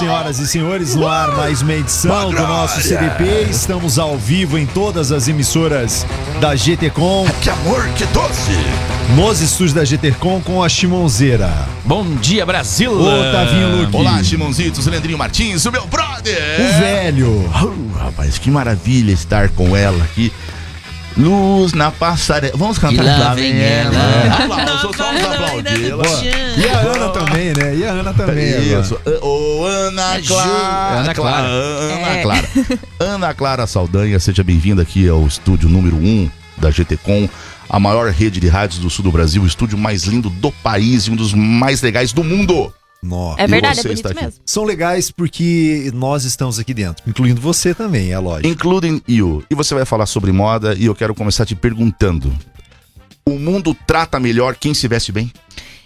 senhoras e senhores. No ar, mais uma edição do nosso CDP. Estamos ao vivo em todas as emissoras da GTCom, Que amor, que doce! nos estúdios da GTCom com a Chimonzeira. Bom dia, Brasil! O Tavinho Luque. Olá, Chimonzitos, Leandrinho Martins, o meu brother! O velho. Oh, rapaz, que maravilha estar com ela aqui. Luz na passarela. Vamos cantar E lá vem ela. Aplausos, vamos aplaudi-la. E a Ana também, né? E a Ana também. Isso. Ô, Ana É Ju. Clara. Ana Clara. Ana É. Clara. Ana Clara Saldanha, seja bem-vinda aqui ao estúdio número 1 da GTCom, a maior rede de rádios do sul do Brasil, o estúdio mais lindo do país e um dos mais legais do mundo. Nossa. É verdade, é bonito aqui. mesmo. São legais porque nós estamos aqui dentro, incluindo você também, é lógico. Including you. E você vai falar sobre moda e eu quero começar te perguntando. O mundo trata melhor quem se veste bem?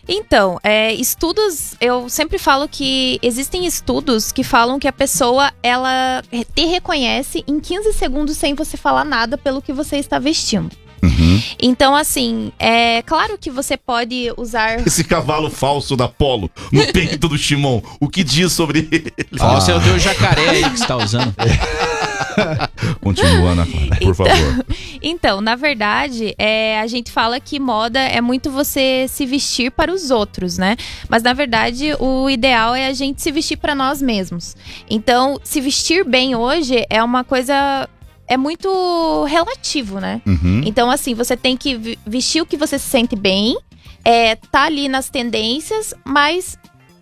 Então, é, estudos, eu sempre falo que existem estudos que falam que a pessoa, ela te reconhece em 15 segundos sem você falar nada pelo que você está vestindo. Uhum. Então, assim, é claro que você pode usar. Esse cavalo falso da Polo no peito do Shimon, o que diz sobre ele? Falso é o teu jacaré aí que você tá usando. Continua, Ana Clara, por favor. Então, na verdade, é, a gente fala que moda é muito você se vestir para os outros, né? Mas na verdade, o ideal é a gente se vestir para nós mesmos. Então, se vestir bem hoje é uma coisa é muito relativo, né? Uhum. Então, assim, você tem que vestir o que você se sente bem, é, tá ali nas tendências, mas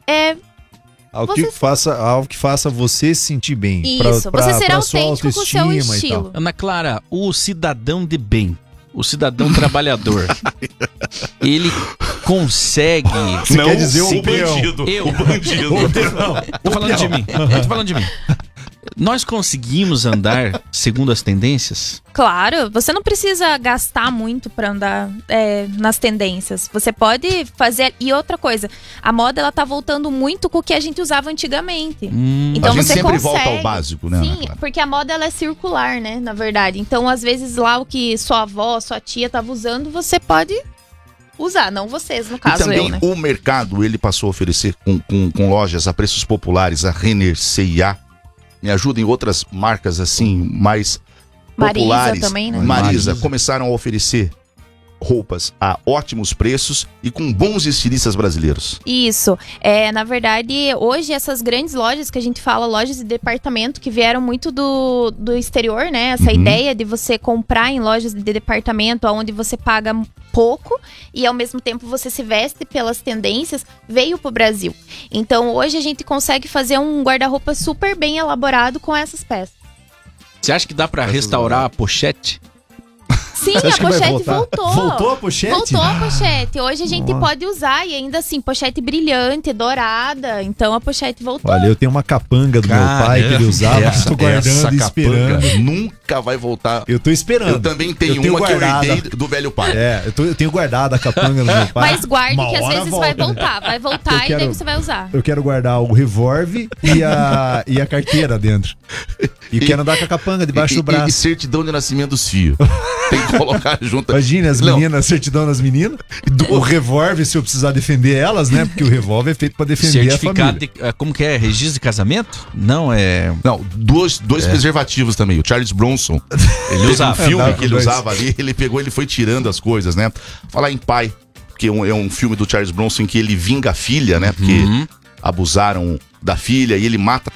é Algo, Você- que faça, algo que faça você se sentir bem. isso. você ser pra sua autêntico com o seu estilo. Ana Clara, o cidadão de bem, o cidadão trabalhador, ele consegue. Você quer dizer o bandido. Eu. O bandido. Tô falando de mim. Eu tô falando de mim. Nós conseguimos andar segundo as tendências? Claro, você não precisa gastar muito pra andar é, nas tendências. Você pode fazer. E outra coisa, a moda ela tá voltando muito com o que a gente usava antigamente. Hum, Então a gente você sempre consegue. volta ao básico, né, Ana Sim, Clara? porque a moda ela é circular, né? Na verdade. Então, às vezes, lá o que sua avó, sua tia tava usando, você pode usar. Não vocês, no E caso, também eu, né? o mercado, ele passou a oferecer com, com, com lojas a preços populares, a Renner, C&A. Me ajudem outras marcas assim, mais Marisa populares. também, né? Marisa, Marisa. começaram a oferecer roupas a ótimos preços e com bons estilistas brasileiros. Isso. É, na verdade, hoje essas grandes lojas que a gente fala, lojas de departamento, que vieram muito do, do exterior, né? Essa Uhum. ideia de você comprar em lojas de departamento, onde você paga pouco e ao mesmo tempo você se veste pelas tendências, veio pro Brasil. Então hoje a gente consegue fazer um guarda-roupa super bem elaborado com essas peças. Você acha que dá pra restaurar a pochete? Sim, Você a pochete voltou. Voltou a pochete? Voltou a pochete. Hoje a gente Nossa. pode usar e ainda assim, pochete brilhante, dourada. Então a pochete voltou. Olha, eu tenho uma capanga do meu pai que ele usava, Essa- tô guardando essa e esperando. capanga nunca vai voltar. Eu tô esperando. Eu também tenho, Eu tenho uma guardada. que eu herdei do velho pai. É, eu, tô- eu tenho guardado a capanga do meu pai. Mas guarde Uma que às vezes volta, vai né? voltar. Vai voltar Eu e quero- daí você vai usar. Eu quero guardar o revólver e a, e a carteira dentro. E, quero andar com a capanga debaixo e, do e- braço. E certidão de nascimento dos filhos. Tem que colocar junto. Imagine as Não, meninas, certidão das meninas. O revólver, se eu precisar defender elas, né? Porque o revólver é feito pra defender a família. de. eh, Como que é? Registro de casamento? Não, é. Não, dois, dois preservativos também. O Charles Bronson. Ele usava. Um filme que ele usava ali, ele pegou, ele foi tirando as coisas, né? Falar em pai, que é um, é um filme do Charles Bronson em que ele vinga a filha, né? Porque Uhum. abusaram da filha e ele mata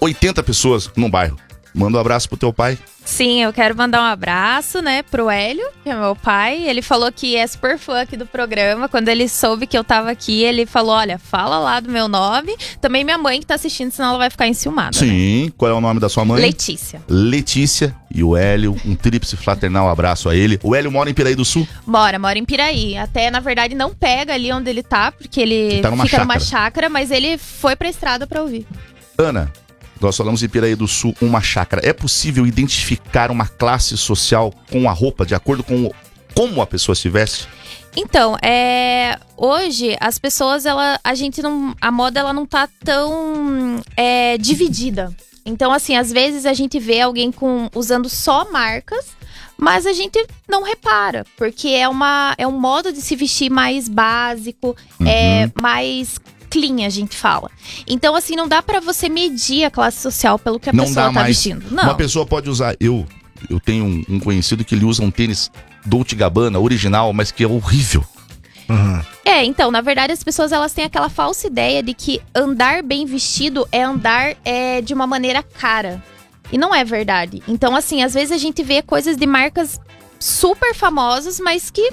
80 pessoas num bairro. Manda um abraço pro teu pai. Sim, eu quero mandar um abraço, né, pro Hélio, que é meu pai. Ele falou que é super fã aqui do programa. Quando ele soube que eu tava aqui, ele falou: olha, fala lá do meu nome. Também minha mãe que tá assistindo, senão ela vai ficar enciumada. né? Sim. Qual é o nome da sua mãe? Letícia. Letícia e o Hélio. Um tríplice fraternal abraço a ele. O Hélio mora em Piraí do Sul. Mora, mora em Piraí. Até, na verdade, não pega ali onde ele tá, porque ele Tá numa fica numa chácara. chácara, mas ele foi pra estrada pra ouvir. Ana, nós falamos em Piraí do Sul, uma chácara. É possível identificar uma classe social com a roupa, de acordo com o- como a pessoa se veste? Então, é, hoje as pessoas, ela, a gente não, a moda ela não tá tão é, dividida. Então, assim, às vezes a gente vê alguém com usando só marcas, mas a gente não repara, porque é uma é um modo de se vestir mais básico, é mais clean, a gente fala. Então, assim, não dá pra você medir a classe social pelo que a Não pessoa dá tá mais. vestindo. Não. Uma pessoa pode usar. Eu, eu tenho um, um conhecido que ele usa um tênis Dolce Gabbana original, mas que é horrível. É, então, na verdade, as pessoas elas têm aquela falsa ideia de que andar bem vestido é andar é, de uma maneira cara. E não é verdade. Então, assim, às vezes a gente vê coisas de marcas super famosas, mas que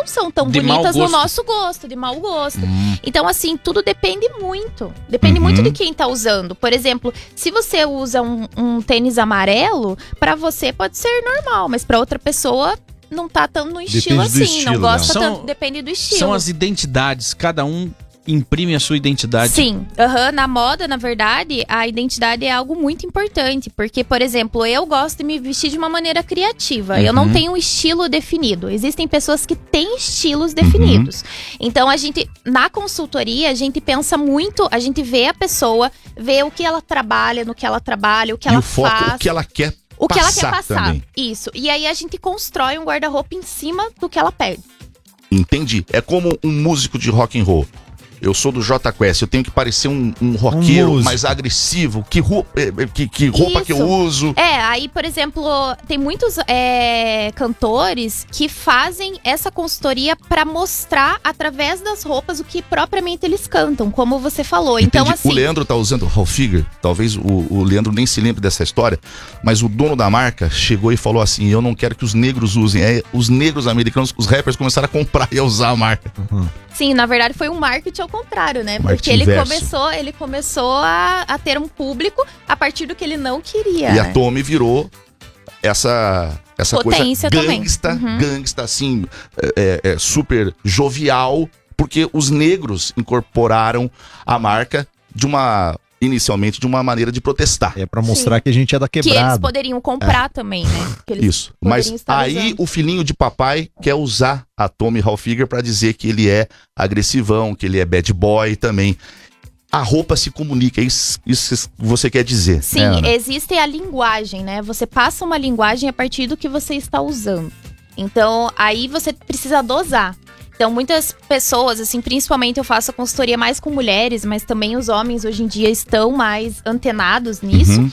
não são tão De bonitas no nosso gosto, de mau gosto. Então, assim, tudo depende muito. Depende Uhum. muito de quem tá usando. Por exemplo, se você usa um, um tênis amarelo, pra você pode ser normal, mas pra outra pessoa não tá tão no estilo do assim. estilo, não gosta né? tanto. São- Depende do estilo. São as identidades, cada um imprime a sua identidade. Sim, aham, na moda, na verdade, a identidade é algo muito importante. Porque, por exemplo, eu gosto de me vestir de uma maneira criativa. Eu Uhum. não tenho um estilo definido. Existem pessoas que têm estilos definidos. Uhum. Então, a gente, na consultoria, a gente pensa muito, a gente vê a pessoa, vê o que ela trabalha, no que ela trabalha, o que e ela o foco, faz. o que ela quer o que ela quer passar. também. Isso. E aí a gente constrói um guarda-roupa em cima do que ela pede. Entendi. É como um músico de rock and roll. Eu sou do J Quest, eu tenho que parecer um, um roqueiro músico. mais agressivo. Que, ru- eh, eh, que, que roupa que eu Isso. uso? É, aí, por exemplo, tem muitos é, cantores que fazem essa consultoria pra mostrar através das roupas o que propriamente eles cantam, como você falou. Então, Entendi. assim. O Leandro tá usando Ralph Figure, talvez o, o Leandro nem se lembre dessa história, mas o dono da marca chegou e falou assim: Eu não quero que os negros usem. É, os negros americanos, os rappers começaram a comprar e a usar a marca. Sim, na verdade foi um marketing ao contrário, né? Porque ele começou, ele começou a, a ter um público a partir do que ele não queria. E a? Tommy virou essa. Essa Potência coisa também. gangsta, Uhum. gangsta, assim, é, é, é, super jovial, porque os negros incorporaram a marca de uma. Inicialmente de uma maneira de protestar. É pra mostrar que a gente é da Que eles quebrada. poderiam comprar também, né? Que eles Isso. Mas aí usando. o filhinho de papai quer usar a Tommy Hilfiger pra dizer que ele é agressivão, que ele é bad boy também. A roupa se comunica, é isso, isso que você quer dizer. Sim, né, Ana? existe a linguagem, né? Você passa uma linguagem a partir do que você está usando. Então, aí você precisa dosar. Então, muitas pessoas, assim, principalmente eu faço a consultoria mais com mulheres, mas também os homens hoje em dia estão mais antenados nisso. Uhum.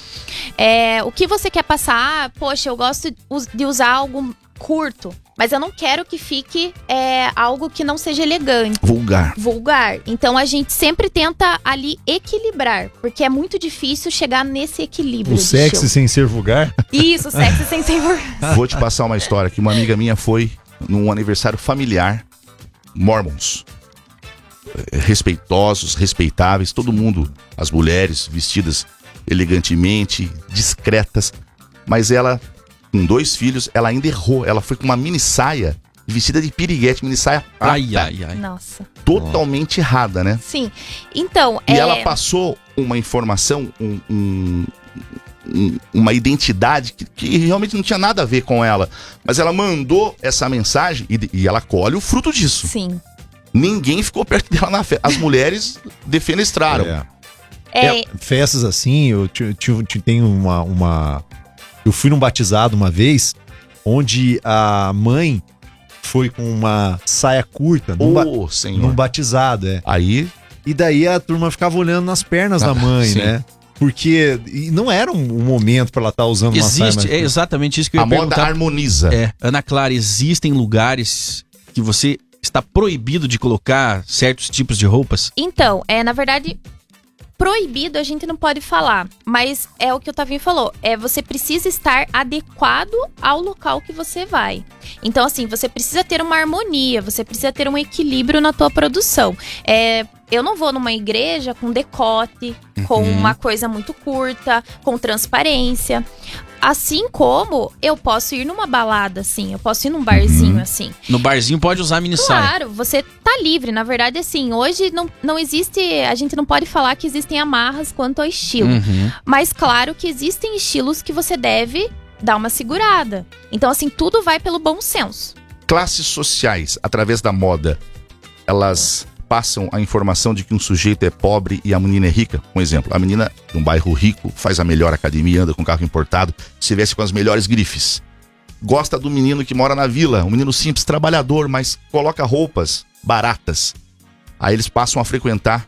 É, o que você quer passar? Ah, poxa, eu gosto de us- de usar algo curto, mas eu não quero que fique é, algo que não seja elegante Vulgar. vulgar. Então a gente sempre tenta ali equilibrar, porque é muito difícil chegar nesse equilíbrio. O sexy estilo. sem ser vulgar? Isso, sexy sem ser vulgar. Vou te passar uma história que uma amiga minha foi num aniversário familiar, Mormons. Eh, Respeitosos, respeitáveis, todo mundo, as mulheres vestidas elegantemente, discretas, mas ela, com dois filhos, ela ainda errou. Ela foi com uma mini saia, vestida de piriguete, mini saia prata, Ai, ai, ai. Nossa. totalmente errada, né? Sim. Então, E é... ela passou uma informação, um- um- um- uma identidade que, que realmente não tinha nada a ver com ela. Mas ela mandou essa mensagem e, e ela colhe o fruto disso. Sim. Ninguém ficou perto dela na festa. As mulheres defenestraram. É. É, É, festas assim, eu tenho uma, uma. Eu fui num batizado uma vez, onde a mãe foi com uma saia curta num, ba- Ô, senhor. num batizado, é. Aí, E daí a turma ficava olhando nas pernas Ah, da mãe, sim. né? Porque não era um, um momento pra ela estar usando uma saia Existe, é exatamente isso que eu a ia moda perguntar. harmoniza. É, Ana Clara, existem lugares que você está proibido de colocar certos tipos de roupas? Então, é, na verdade, proibido a gente não pode falar, mas é o que o Tavinho falou, é você precisa estar adequado ao local que você vai. Então, assim, você precisa ter uma harmonia, você precisa ter um equilíbrio na tua produção. É, eu não vou numa igreja com decote, com Uhum. uma coisa muito curta, com transparência. Assim como eu posso ir numa balada assim, eu posso ir num barzinho Uhum. assim. No barzinho pode usar mini saia. Claro, você tá livre. Na verdade, assim, hoje não, não existe. A gente não pode falar que existem amarras quanto ao estilo. Uhum. Mas claro que existem estilos que você deve dar uma segurada. Então, assim, tudo vai pelo bom senso. Classes sociais, através da moda, elas passam a informação de que um sujeito é pobre e a menina é rica. Um exemplo, a menina de um bairro rico faz a melhor academia, anda com carro importado, se veste com as melhores grifes. Gosta do menino que mora na vila, um menino simples, trabalhador, mas coloca roupas baratas. Aí eles passam a frequentar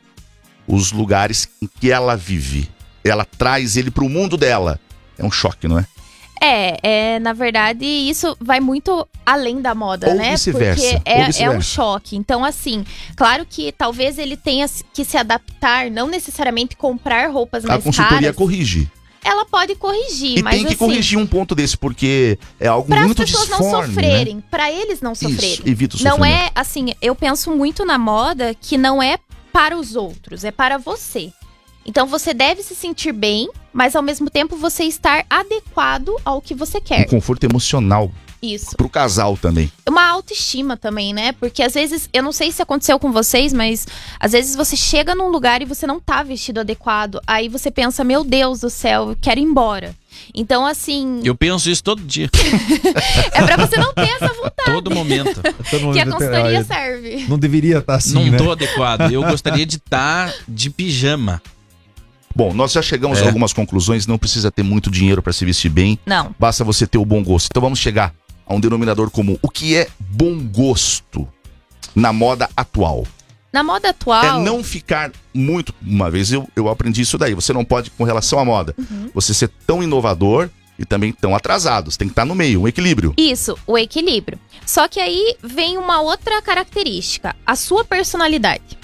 os lugares em que ela vive. Ela traz ele pro mundo dela. É um choque, não é? É, é, na verdade, isso vai muito além da moda, Ou né? vice-versa, Porque ou é, é um choque. Então, assim, claro que talvez ele tenha que se adaptar, não necessariamente comprar roupas A mais consultoria caras. corrige. Ela pode corrigir, E mas tem que assim, corrigir um ponto desse, porque é algo para as muito pessoas não né? sofrerem, pra eles não sofrerem. Isso, evita o Não sofrimento. é assim, eu penso muito na moda que não é para os outros, é para você. Então você deve se sentir bem, mas ao mesmo tempo você estar adequado ao que você Um quer. conforto emocional Isso. pro casal também. Uma autoestima também, né? Porque às vezes, eu não sei se aconteceu com vocês, mas às vezes você chega num lugar e você não tá vestido adequado. Aí você pensa, meu Deus do céu, eu quero ir embora. Então, assim, Eu penso isso todo dia, é pra você não ter essa vontade todo momento. Todo mundo que a tem- consultoria serve. Não deveria estar assim, não né? tô adequado. Eu gostaria de estar de pijama. Bom, nós já chegamos É. a algumas conclusões, não precisa ter muito dinheiro para se vestir bem, Não. basta você ter o bom gosto. Então vamos chegar a um denominador comum. O que é bom gosto na moda atual? Na moda atual. É não ficar muito. Uma vez eu, eu aprendi isso daí. Você não pode, com relação à moda, Uhum. você ser tão inovador e também tão atrasado. Você tem que estar no meio, um equilíbrio. Isso, o equilíbrio. Só que aí vem uma outra característica, a sua personalidade.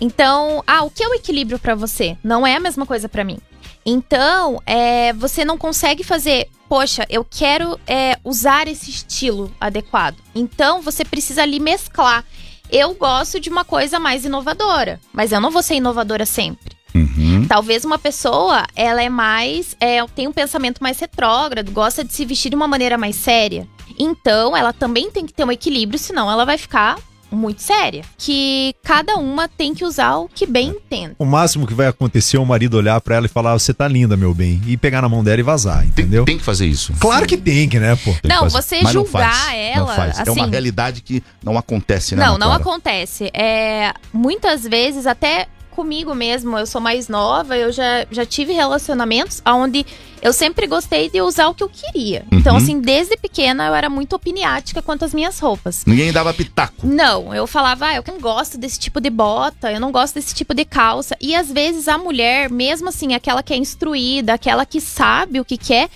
Então, ah, o que é o equilíbrio pra você? Não é a mesma coisa pra mim. Então, é, você não consegue fazer, poxa, eu quero é, usar esse estilo adequado. Então, você precisa ali mesclar. Eu gosto de uma coisa mais inovadora, mas eu não vou ser inovadora sempre. Uhum. Talvez uma pessoa, ela é mais, é, tem um pensamento mais retrógrado, gosta de se vestir de uma maneira mais séria. Então, ela também tem que ter um equilíbrio, senão ela vai ficar muito séria. Que cada uma tem que usar o que bem entende. O máximo que vai acontecer é o marido olhar pra ela e falar: Você tá linda, meu bem. E pegar na mão dela e vazar, Tem, entendeu? tem que fazer isso. Claro que tem que, né, pô? Tem que Não, você Mas não julgar faz, ela, Não faz. é uma assim- realidade que não acontece, né? Não, não acontece. É, muitas vezes, até comigo mesmo, eu sou mais nova, eu já, já tive relacionamentos onde eu sempre gostei de usar o que eu queria. Então, Uhum. assim, desde pequena eu era muito opiniática quanto às minhas roupas. Ninguém dava pitaco. Não, eu falava, ah, eu não gosto desse tipo de bota, eu não gosto desse tipo de calça. E às vezes a mulher, mesmo assim, aquela que é instruída, aquela que sabe o que quer,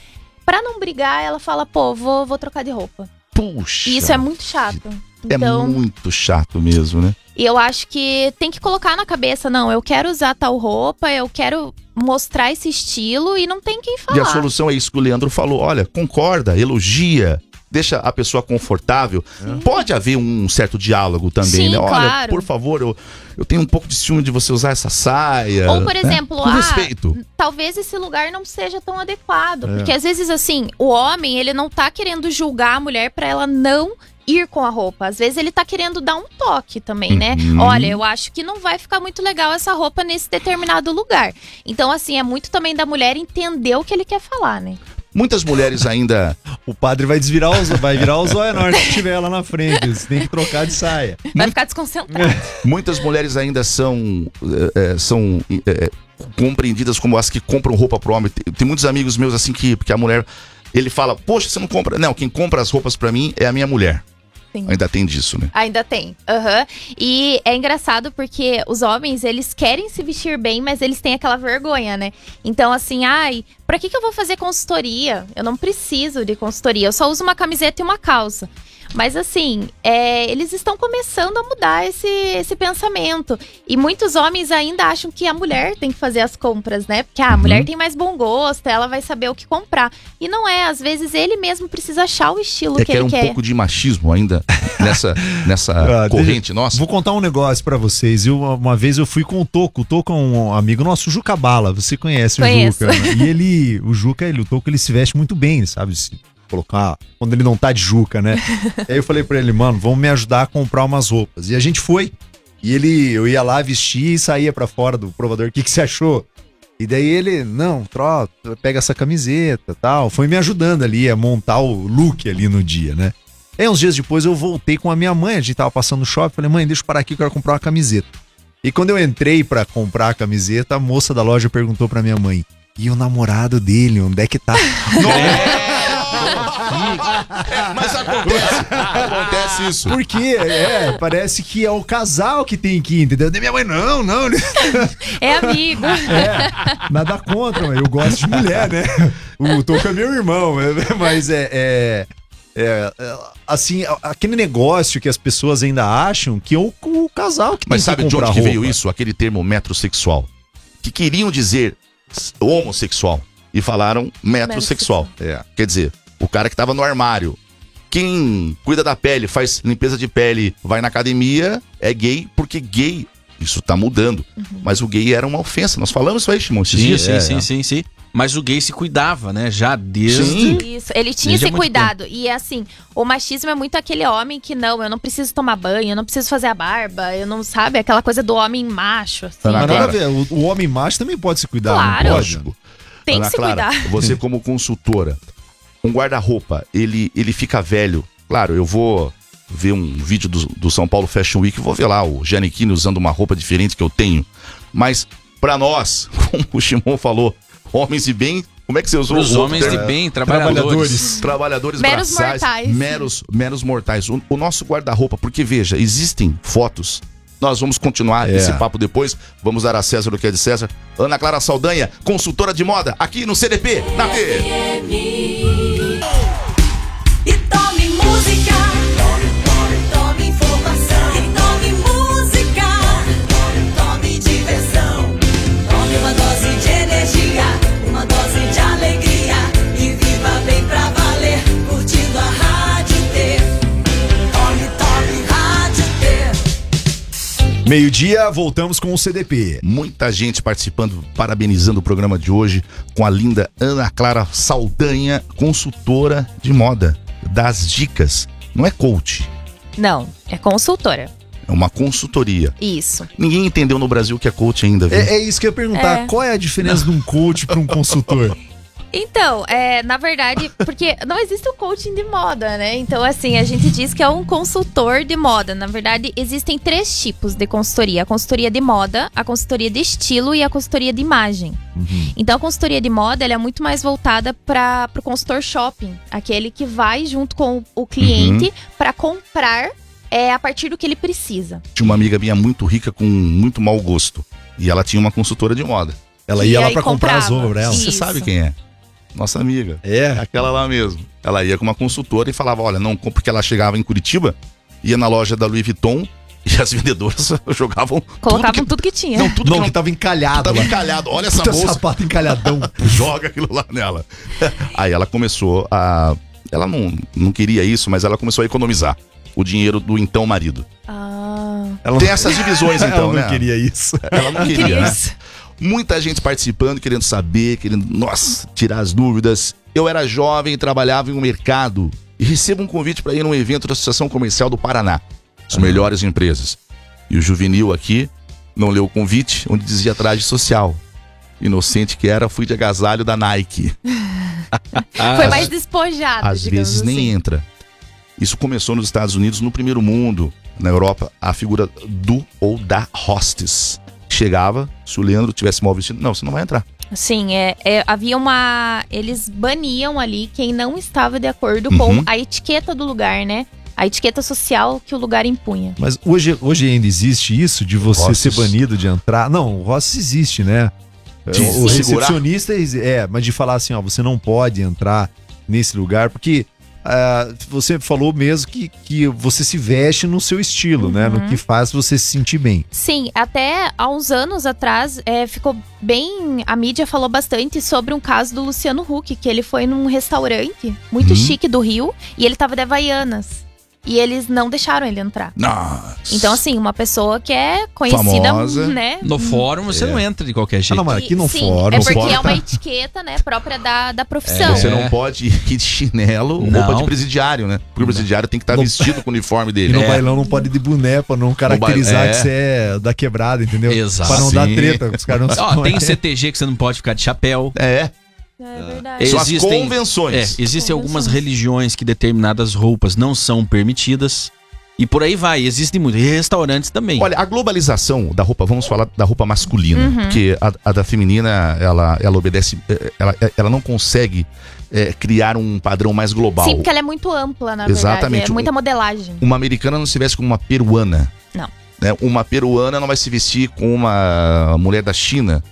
pra não brigar, ela fala, pô, vou, vou trocar de roupa. Puxa. E isso é muito chato. É Então, muito chato mesmo, né? E eu acho que tem que colocar na cabeça, não, eu quero usar tal roupa, eu quero mostrar esse estilo e não tem quem falar. E a solução é isso que o Leandro falou. Olha, concorda, elogia, deixa a pessoa confortável. Pode haver um certo diálogo também, Sim, né? Olha, claro. por favor, eu, eu tenho um pouco de ciúme de você usar essa saia. Ou, por né? exemplo, Com ah, respeito. talvez esse lugar não seja tão adequado. Porque às vezes, assim, o homem, ele não tá querendo julgar a mulher pra ela não ir com a roupa. Às vezes ele tá querendo dar um toque também, né? Uhum. Olha, eu acho que não vai ficar muito legal essa roupa nesse determinado lugar. Então, assim, é muito também da mulher entender o que ele quer falar, né? Muitas mulheres ainda. O padre vai desvirar os, vai virar o zóio norte se tiver lá na frente. Você tem que trocar de saia. Vai ficar desconcentrado. Muitas mulheres ainda são. eh, são eh, compreendidas como as que compram roupa pro homem. Tem, tem muitos amigos meus assim que, que a mulher. Ele fala, poxa, você não compra. Não, quem compra as roupas pra mim é a minha mulher. Sim. Ainda tem disso, né? Ainda tem. Aham. E é engraçado porque os homens, eles querem se vestir bem, mas eles têm aquela vergonha, né? Então, assim, ai, pra que, que eu vou fazer consultoria? Eu não preciso de consultoria. Eu só uso uma camiseta e uma calça. Mas assim, é, eles estão começando a mudar esse, esse pensamento. E muitos homens ainda acham que a mulher tem que fazer as compras, né? Porque ah, a Uhum. mulher tem mais bom gosto, ela vai saber o que comprar. E não é, às vezes ele mesmo precisa achar o estilo É que que era ele um quer. pouco de machismo ainda nessa, nessa Ah, corrente nossa. Vou contar um negócio pra vocês. Eu, uma vez eu fui com o Toco. O Toco é um amigo nosso, o Juca Bala. Você conhece Conheço. o Juca. né? E ele, o Juca, ele, o Toco, ele se veste muito bem, sabe? Colocar quando ele não tá de Juca, né? Aí eu falei pra ele, mano, vamos me ajudar a comprar umas roupas. E a gente foi. E ele, eu ia lá vestir e saía pra fora do provador. O que, que você achou? E daí ele, não, tro, pega essa camiseta tal. Foi me ajudando ali a montar o look ali no dia, né? Aí uns dias depois eu voltei com a minha mãe, a gente tava passando no shopping, falei, mãe, deixa eu parar aqui, eu quero comprar uma camiseta. E quando eu entrei pra comprar a camiseta, a moça da loja perguntou pra minha mãe, e o namorado dele, onde é que tá? É, mas acontece, acontece isso. Porque, é, parece que é o casal que tem que ir, entendeu? Daí minha mãe, não, não, É amigo. é, nada contra, mas eu gosto de mulher, né? O Toco é meu irmão, mas é, é, é, é, assim, aquele negócio que as pessoas ainda acham que é o, o casal que Mas tem sabe que de onde que veio roupa. isso? Aquele termo metrosexual. Que queriam dizer homossexual e falaram metrosexual. É. Quer dizer, o cara que tava no armário. Quem cuida da pele, faz limpeza de pele, vai na academia, é gay, porque gay, isso tá mudando. Mas o gay era uma ofensa. Nós falamos isso aí, Shimon, esses Sim, dias. sim, É, sim, é. sim, sim. Mas o gay se cuidava, né? Já desde. Sim. Isso, ele tinha Desde esse cuidado. E assim, o machismo é muito aquele homem que não, eu não preciso tomar banho, eu não preciso fazer a barba, eu não sabe, aquela coisa do homem macho, assim. Tá Mas nada a ver, o, o homem macho também pode se cuidar, Claro. Lógico. Tem Ana que se Clara, cuidar. Você como consultora, um guarda-roupa, ele, ele fica velho. Claro, eu vou ver um vídeo do, do São Paulo Fashion Week, vou ver lá o Giannichini usando uma roupa diferente que eu tenho. Mas pra nós, como o Shimon falou, homens de bem, como é que você usou Os homens de termo? bem, trabalhadores. Trabalhadores Meros braçais, mortais. meros, meros mortais. O, o nosso guarda-roupa, porque veja, existem fotos. Nós vamos continuar É. esse papo depois. Vamos dar a César o que é de César. Ana Clara Saldanha, consultora de moda, aqui no CDP, na T. Meio-dia, voltamos com o CDP. Muita gente participando, parabenizando o programa de hoje com a linda Ana Clara Saldanha, consultora de moda, das dicas. Não é coach, Não, é consultora. é uma consultoria. Isso. Ninguém entendeu no Brasil o que é coach ainda, viu? É, é isso que eu ia perguntar. É. Qual é a diferença de um coach para um consultor? Então, é, na verdade, porque não existe o coaching de moda, né? Então, assim, a gente diz que é um consultor de moda. Na verdade, existem três tipos de consultoria: a consultoria de moda, a consultoria de estilo e a consultoria de imagem. Então, a consultoria de moda ela é muito mais voltada para o consultor shopping, aquele que vai junto com o cliente para comprar é, a partir do que ele precisa. Tinha uma amiga minha muito rica com muito mau gosto. E ela tinha uma consultora de moda. Ela E ia lá para comprar as ela. Você sabe quem é? Nossa amiga. É. Aquela lá mesmo. Ela ia com uma consultora e falava: Olha, não compra, porque ela chegava em Curitiba, ia na loja da Louis Vuitton e as vendedoras jogavam Colocavam tudo tudo que, tinha. que, não, tudo Não, que que não tava encalhado tava lá. encalhado. Olha essa Puta bolsa, sapato encalhadão. joga aquilo lá nela. Aí ela começou a. Ela não, não queria isso, mas ela começou a economizar o dinheiro do então marido. Ah, Ela Tem essas divisões, então, ela não né? queria isso. Ela não queria, queria né? isso. Muita gente participando, querendo saber, querendo, nossa, tirar as dúvidas. Eu era jovem, trabalhava em um mercado e recebo um convite para ir num evento da Associação Comercial do Paraná, as melhores empresas. E o juvenil aqui não leu o convite, onde dizia traje social. Inocente que era, fui de agasalho da Nike. Foi mais despojado, Às vezes nem assim. entra. Isso começou nos Estados Unidos, no primeiro mundo, na Europa, a figura do ou da hostess. Chegava, se o Leandro tivesse mal vestido, não, você não vai entrar. Sim, é, é, havia uma. Eles baniam ali quem não estava de acordo Uhum. com a etiqueta do lugar, né? A etiqueta social que o lugar impunha. Mas hoje, hoje ainda existe isso de você Rosses. ser banido de entrar? Não, o Rossi existe, né? De o o segurar? recepcionista, é, mas de falar assim, ó, você não pode entrar nesse lugar, porque ah, você falou mesmo que, que você se veste no seu estilo, né? Uhum. No que faz você se sentir bem. Sim, até há uns anos atrás é, ficou bem. A mídia falou bastante sobre um caso do Luciano Huck, que ele foi num restaurante muito Uhum. chique do Rio e ele tava de Havaianas. E eles não deixaram ele entrar. Nossa. Então, assim, uma pessoa que é conhecida, Famosa. né? No fórum você não entra de qualquer Ah, jeito. não, mas aqui no Sim, fórum. É no porque fórum é uma tá- etiqueta, né, própria da, da profissão. Você É. não pode ir de chinelo ou Não. roupa de presidiário, né? Porque o presidiário tem que estar vestido com o uniforme E dele. no É. bailão não pode ir de boné pra não caracterizar é. que você é da quebrada, entendeu? Exato. Pra não dar Sim. treta, os caras não Ó, tem. CTG que você não pode ficar de chapéu. É, É verdade. são as Existem- É, convenções. existem algumas religiões que determinadas roupas não são permitidas. E por aí vai, existem muitos. E restaurantes também. Olha, a globalização da roupa, vamos falar da roupa masculina, Uhum. porque a, a da feminina, ela, ela obedece, eh, ela, ela não consegue eh, criar um padrão mais global. Sim, porque ela é muito ampla, na Exatamente. verdade. É muita modelagem. Uma americana não se veste como uma peruana. Não. Né? Uma peruana não vai se vestir com uma mulher da China,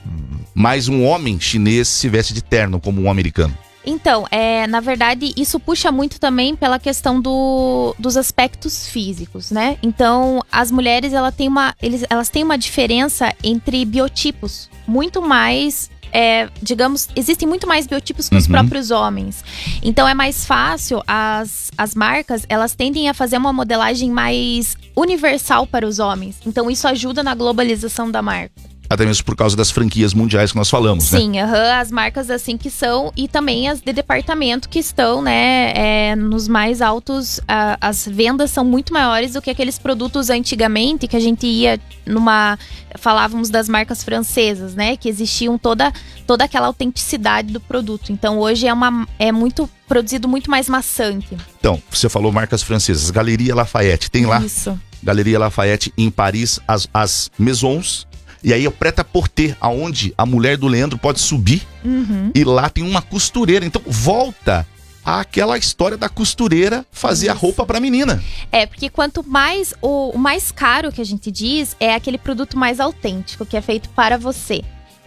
mas um homem chinês se veste de terno como um americano. Então, é, na verdade, isso puxa muito também pela questão do, dos aspectos físicos, né? Então, as mulheres ela tem uma, eles, elas têm uma diferença entre biotipos muito mais. É, digamos, existem muito mais biotipos que os Uhum. próprios homens. Então é mais fácil, as, as marcas, elas tendem a fazer uma modelagem mais universal para os homens. Então isso ajuda na globalização da marca. Até mesmo por causa das franquias mundiais que nós falamos, né? Sim, aham, as marcas assim que são e também as de departamento que estão, né, é, nos mais altos. a- as vendas são muito maiores do que aqueles produtos antigamente que a gente ia numa. Falávamos das marcas francesas, né, que existiam toda, toda aquela autenticidade do produto. Então hoje é, uma, é muito produzido muito mais maçante. Então, você falou marcas francesas. Galeria Lafayette, tem lá Isso. Galeria Lafayette em Paris, as, as Maisons. E aí o Preta Porter, aonde a mulher do Leandro pode subir Uhum. e lá tem uma costureira. Então volta àquela história da costureira fazer a Isso. roupa pra menina. É, porque quanto mais o, o mais caro que a gente diz é aquele produto mais autêntico, que é feito para você.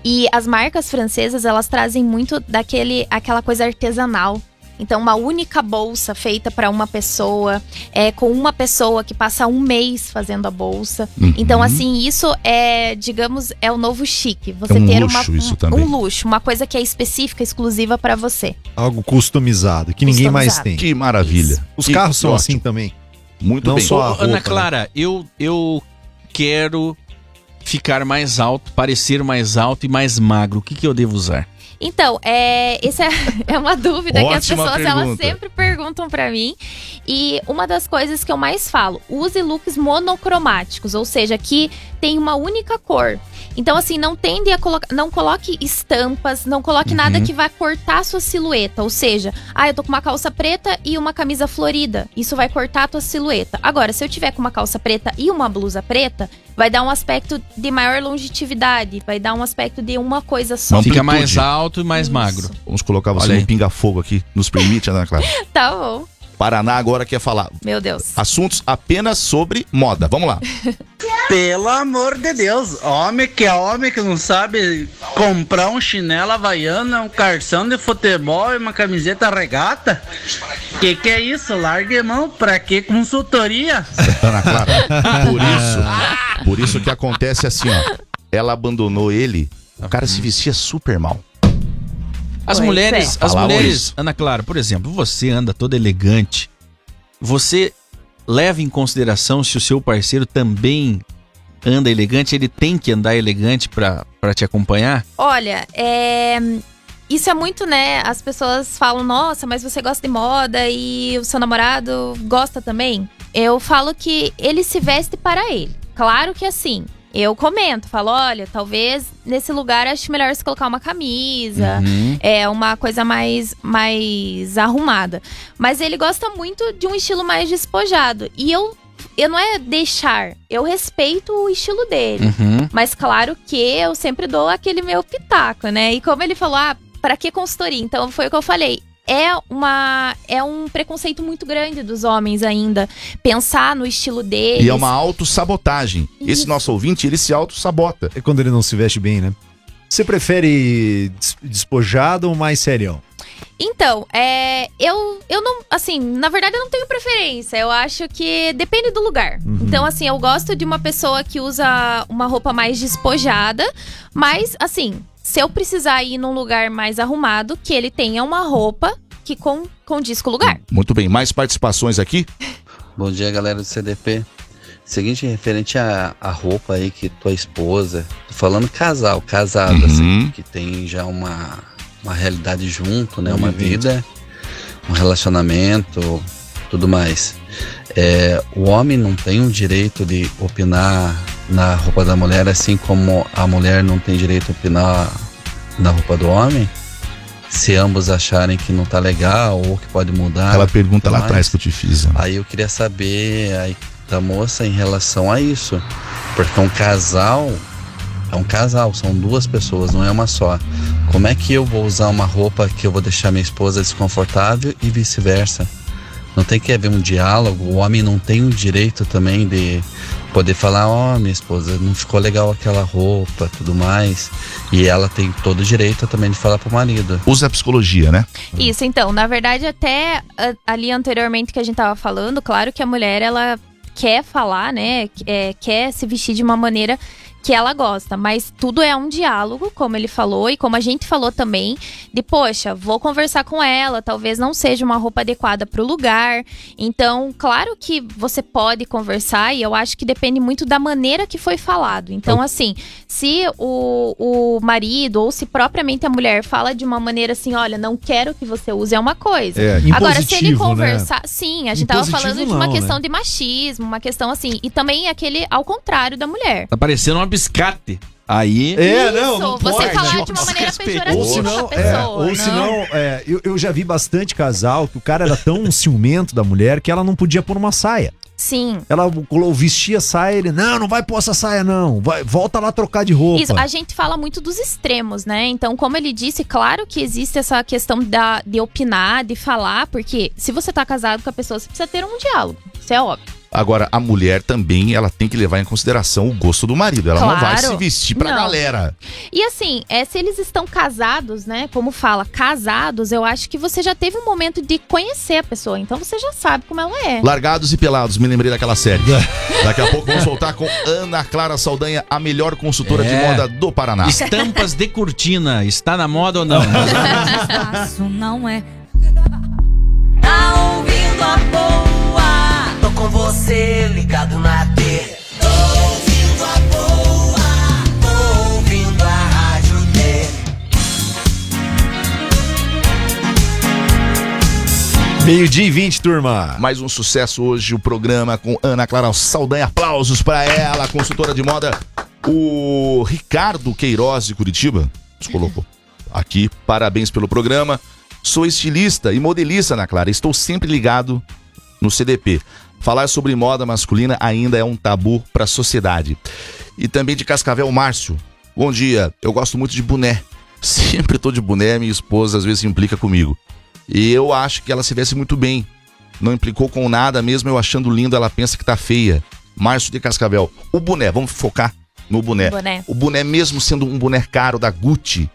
E as marcas francesas, elas trazem muito daquele aquela coisa artesanal. Então, uma única bolsa feita para uma pessoa, é com uma pessoa que passa um mês fazendo a bolsa. Uhum. Então, assim, isso é, digamos, é o novo chique. Você É um ter luxo uma, isso um, também. um luxo, uma coisa que é específica, exclusiva para você. Algo customizado, que ninguém mais Customizado. tem. Que maravilha. Os Que carros são ótimo. assim também. Muito não bem. só roupa, Ana né? Clara, eu, eu quero ficar mais alto, parecer mais alto e mais magro. O que, que eu devo usar? Então, é, essa é, é uma dúvida que as pessoas elas pergunta. sempre perguntam pra mim. E uma das coisas que eu mais falo, use looks monocromáticos, ou seja, que tem uma única cor. Então, assim, não tende a colocar. Não coloque estampas, não coloque nada Uhum. que vai cortar a sua silhueta. Ou seja, ah, eu tô com uma calça preta e uma camisa florida. Isso vai cortar a tua silhueta. Agora, se eu tiver com uma calça preta e uma blusa preta, vai dar um aspecto de maior longevidade, vai dar um aspecto de uma coisa só. Amplitude. Fica mais alto e mais Isso. magro. Vamos colocar você Olha no pinga-fogo aqui. Nos permite, Ana Clara? Tá bom. Paraná agora quer falar Meu Deus. assuntos apenas sobre moda. Vamos lá. Pelo amor de Deus, homem que é homem que não sabe comprar um chinelo havaiana, um carção de futebol e uma camiseta regata? Que que é isso? Largue mão, pra que consultoria? Ana Clara. Por isso, por isso que acontece assim, ó. Ela abandonou ele, o cara se vestia super mal. As Pois mulheres, é. as mulheres. Ana Clara, por exemplo, você anda toda elegante. Você leva em consideração se o seu parceiro também anda elegante, ele tem que andar elegante pra pra te acompanhar? Olha, é. Isso é muito, né? As pessoas falam, nossa, mas você gosta de moda e o seu namorado gosta também. Eu falo que ele se veste para ele. Claro que assim, eu comento, falo, olha, talvez nesse lugar acho melhor você colocar uma camisa. Uhum. É uma coisa mais, mais arrumada. Mas ele gosta muito de um estilo mais despojado. E eu, eu não é deixar, eu respeito o estilo dele. Uhum. Mas claro que eu sempre dou aquele meu pitaco, né? E como ele falou, ah, pra que consultoria? Então foi o que eu falei. É, uma, é um preconceito muito grande dos homens ainda. Pensar no estilo deles. E é uma autossabotagem. Esse nosso ouvinte, ele se autossabota. É quando ele não se veste bem, né? Você prefere des- despojado ou mais serião? Então, é, eu, eu não, assim, na verdade eu não tenho preferência. Eu acho que depende do lugar. Então, assim, eu gosto de uma pessoa que usa uma roupa mais despojada, mas, assim, se eu precisar ir num lugar mais arrumado, que ele tenha uma roupa que com, condiz com o lugar. Muito bem, mais participações aqui? Bom dia, galera do CDP. Seguinte, referente à, à roupa aí que tua esposa, tô falando casal, casado, Uhum. assim, que tem já uma, uma realidade junto, né? Uma vida, um relacionamento, tudo mais. É, o homem não tem o direito de opinar na roupa da mulher, assim como a mulher não tem direito de opinar na roupa do homem? Se ambos acharem que não tá legal ou que pode mudar. Aquela pergunta lá atrás que eu te fiz. né? Aí eu queria saber aí da moça em relação a isso. Porque um casal é um casal, são duas pessoas, não é uma só. Como é que eu vou usar uma roupa que eu vou deixar minha esposa desconfortável e vice-versa? Não tem que haver um diálogo, o homem não tem o direito também de poder falar, ó, minha esposa, não ficou legal aquela roupa, tudo mais. E ela tem todo o direito também de falar pro marido. Usa a psicologia, né? Isso, então, na verdade, até ah, ali anteriormente que a gente tava falando, claro que a mulher, ela quer falar, né? é, quer se vestir de uma maneira que ela gosta, mas tudo é um diálogo, como ele falou, e como a gente falou também, de poxa, vou conversar com ela, talvez não seja uma roupa adequada para o lugar. Então, claro que você pode conversar, e eu acho que depende muito da maneira que foi falado. Então, assim, se o, o marido ou se propriamente a mulher fala de uma maneira assim, olha, não quero que você use, é uma coisa. É, Agora, se ele né? conversar. Sim, a gente tava Impositivo falando de não, uma né? questão de machismo, uma questão assim. E também aquele ao contrário da mulher. Tá parecendo uma biscate. Aí. É, Isso, não, não você pode. falar de uma maneira pejorativa Ou se com não, a pessoa. é, ou não. se não, é, eu, eu já vi bastante casal que o cara era tão ciumento da mulher que ela não podia pôr uma saia. Sim. Ela vestia a saia, ele, não, não vai pôr essa saia não, vai, volta lá trocar de roupa. Isso, a gente fala muito dos extremos, né? Então, como ele disse, claro que existe essa questão da, de opinar, de falar, porque se você tá casado com a pessoa, você precisa ter um diálogo. Isso é óbvio. Agora, a mulher também, ela tem que levar em consideração o gosto do marido. Ela não vai Claro. se vestir pra Não. galera. E assim, é, se eles estão casados, né? Como fala, casados, eu acho que você já teve um momento de conhecer a pessoa. Então você já sabe como ela é. Largados e pelados, me lembrei daquela série. Daqui a pouco vamos voltar com Ana Clara Saldanha, a melhor consultora de É. moda do Paraná. Estampas de cortina, está na moda ou não? Espaço não é. Você ligado na T. Tô ouvindo a boa. Tô ouvindo a rádio D. Meio-dia e 20, turma. Mais um sucesso hoje, o programa com Ana Clara Saldanha. Aplausos pra ela, consultora de moda. O Ricardo Queiroz de Curitiba nos colocou aqui. Parabéns pelo programa. Sou estilista e modelista, Ana Clara. Estou sempre ligado no CDP. Falar sobre moda masculina ainda é um tabu pra sociedade. E também de Cascavel Márcio. Bom dia, eu gosto muito de boné. Sempre tô de boné, minha esposa às vezes implica comigo. E eu acho que ela se veste muito bem. Não implicou com nada, mesmo eu achando lindo, ela pensa que tá feia. Márcio de Cascavel. O boné, vamos focar no boné. Boné. O boné, mesmo sendo um boné caro da Gucci,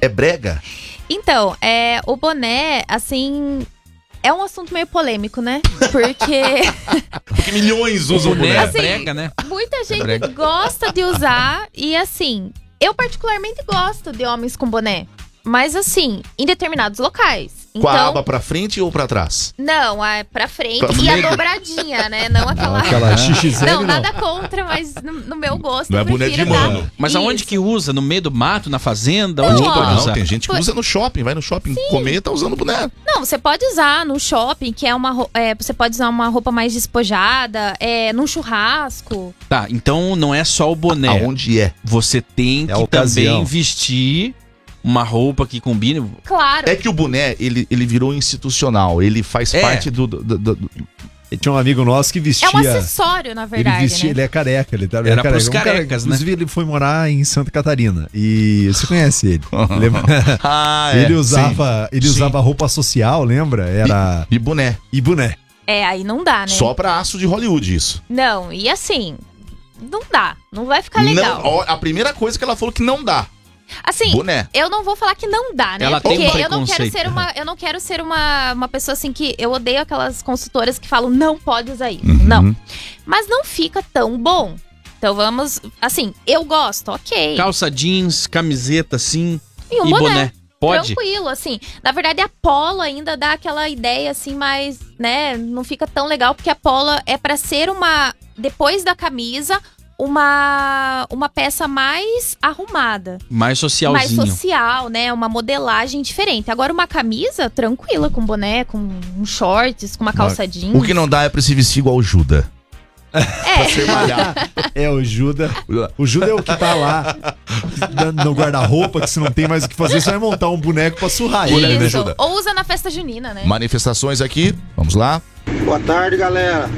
é brega? Então, é, o boné, assim. É um assunto meio polêmico, né? Porque Porque milhões usam o boné é Assim, brega, né? muita gente brega. gosta de usar e assim, eu particularmente gosto de homens com boné. Mas assim, em determinados locais. Com a Então, aba pra frente ou pra trás? não, é pra frente Pra e a dobradinha, né? Não aquela. Aquela XXL Não, não. nada contra, mas no, no meu gosto. Não é prefiro de dar- mano. Mas aonde Isso. que usa? No meio do mato, na fazenda? Onde que Não, pode Não, tem gente que usa no shopping, vai no shopping comer e tá usando boné. Não, você pode usar no shopping, que é uma. É, você pode usar uma roupa mais despojada, é, num churrasco. Tá, então não é só o boné. Aonde é? Você tem É que também vestir uma roupa que combine. Claro. É que o boné, ele, ele virou institucional. Ele faz É. parte do. do- do- do- E Tinha um amigo nosso que vestia. É um acessório, na ele verdade, vestia, né? ele é careca, ele tá ele Era é careca. pros Um cara- carecas, né? Inclusive, ele foi morar em Santa Catarina. E você conhece ele. Lembra? Ah, ele usava, ele Sim. usava roupa social, lembra? Era. E boné. E boné. É, aí não dá, né? Só pra aço de Hollywood, isso. Não, e assim, não dá. Não vai ficar legal. Não, a primeira coisa que ela falou que não dá. Assim, Boné. eu não vou falar que não dá, né? Ela tem Porque um eu não quero ser uma, eu não quero ser uma, uma pessoa assim que eu odeio aquelas consultoras que falam não pode usar isso. Uhum. Não. Mas não fica tão bom. Então vamos, assim, eu gosto, OK. Calça jeans, camiseta assim E um e boné. boné. Pode? Tranquilo, assim. Na verdade, a polo ainda dá aquela ideia, assim, mais, né? Não fica tão legal, porque a polo é pra ser uma. Depois da camisa, uma, uma peça mais arrumada. Mais socialzinho. Mais social, né? Uma modelagem diferente. Agora, uma camisa, tranquila, com boné, com um shorts, com uma calça jeans. O que não dá é pra se vestir igual o Juda. É, Ser malhar. É, o Juda. O Juda é o que tá lá no guarda-roupa, que se não tem mais o que fazer, você vai montar um boneco pra surrar ele. Né? ajuda. Ou usa na festa junina, né? Manifestações aqui. Vamos lá. Boa tarde, galera.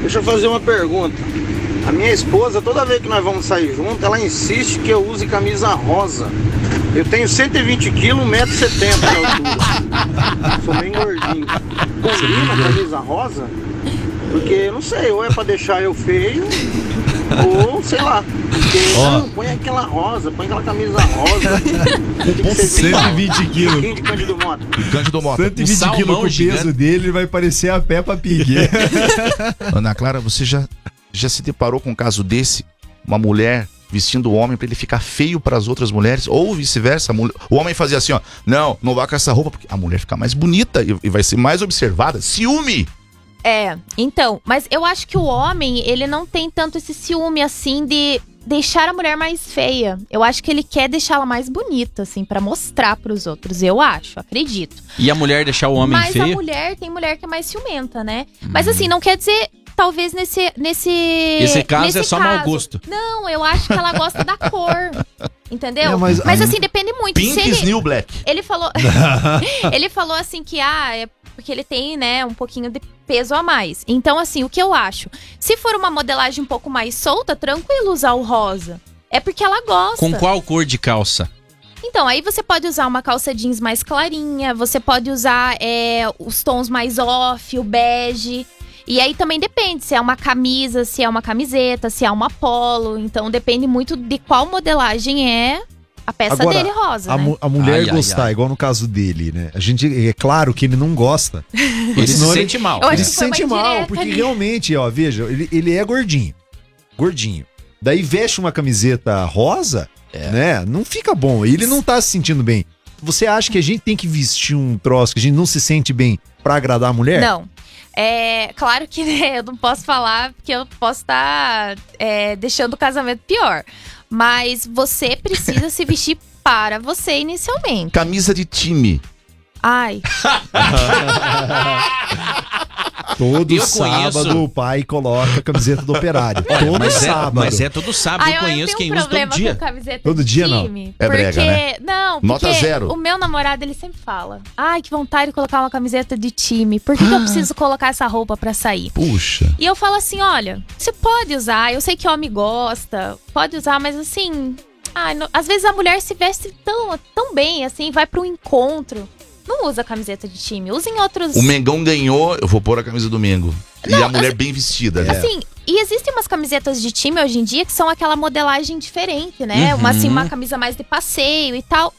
Deixa eu fazer uma pergunta. A minha esposa, toda vez que nós vamos sair junto, ela insiste que eu use camisa rosa. Eu tenho 120 quilos, 1,70m de altura. Sou bem gordinho. Combina a camisa rosa? Porque, não sei, ou é pra deixar eu feio, ou sei lá. Porque, Ó. não, põe aquela rosa, põe aquela camisa rosa. Que ser 120 quilos. Cândido Mota. Cândido Mota. 120 salmão quilos com o peso gigante. dele, ele vai parecer a Peppa Pig. Ana Clara, você já, já se deparou com um caso desse? Uma mulher vestindo o homem pra ele ficar feio pras outras mulheres? Ou vice-versa? a mulher- O homem fazia assim, ó. Não, não vá com essa roupa, porque a mulher fica mais bonita e, e vai ser mais observada. Ciúme! É, então, mas eu acho que o homem, ele não tem tanto esse ciúme assim de deixar a mulher mais feia. Eu acho que ele quer deixá-la mais bonita, assim, pra mostrar pros outros. Eu acho, acredito. E a mulher deixar o homem mas a feio? Hum. mulher tem mulher que é mais ciumenta, né? Mas assim, não quer dizer. Talvez nesse. Nesse, Esse caso nesse é só mau gosto. Não, eu acho que ela gosta da cor. Entendeu? É, mas mas assim, depende muito. Pink ele, New Black. ele falou. ele falou assim que, ah, é porque ele tem, né, um pouquinho de peso a mais. Então, assim, o que eu acho? Se for uma modelagem um pouco mais solta, tranquilo usar o rosa. É porque ela gosta. Com qual cor de calça? Então, aí você pode usar uma calça jeans mais clarinha, você pode usar é, os tons mais off, o bege. E aí também depende se é uma camisa, se é uma camiseta, se é uma polo. Então depende muito de qual modelagem é a peça Agora, dele rosa, A, né? mu- a mulher Ai, ai, gostar, ai. igual no caso dele, né? A gente, é claro que ele não gosta. Ele se ele- sente mal. Ele que se sente mal, porque ali. realmente, ó, veja, ele, ele é gordinho. Gordinho. Daí veste uma camiseta rosa, É. né? Não fica bom. Ele não tá se sentindo bem. Você acha que a gente tem que vestir um troço que a gente não se sente bem pra agradar a mulher? Não. É claro que né, eu não posso falar porque eu posso estar é, deixando o casamento pior. Mas você precisa se vestir para você inicialmente. Camisa de time. Ai, Todo Eu sábado conheço- o pai coloca a camiseta do operário. Todo mas, é, sábado. mas é todo sábado. Ai, eu eu conheço tenho quem um usa todo problema dia. com camiseta Todo de dia, não. time. É porque... brega, né? Não, Nota porque zero. o meu namorado, ele sempre fala. Ai, que vontade de colocar uma camiseta de time. Por que, que eu preciso colocar essa roupa pra sair? Puxa. E eu falo assim, olha, você pode usar, eu sei que homem gosta, pode usar, mas assim... ai, não- às vezes a mulher se veste tão, tão bem, assim, vai pra um encontro. Não usa camiseta de time, usa em outros... O Mengão ganhou, eu vou pôr a camisa do Mengo. e a mulher bem vestida, né? Assim, e existem umas camisetas de time hoje em dia que são aquela modelagem diferente, né? Uma, assim, uma camisa mais de passeio e tal.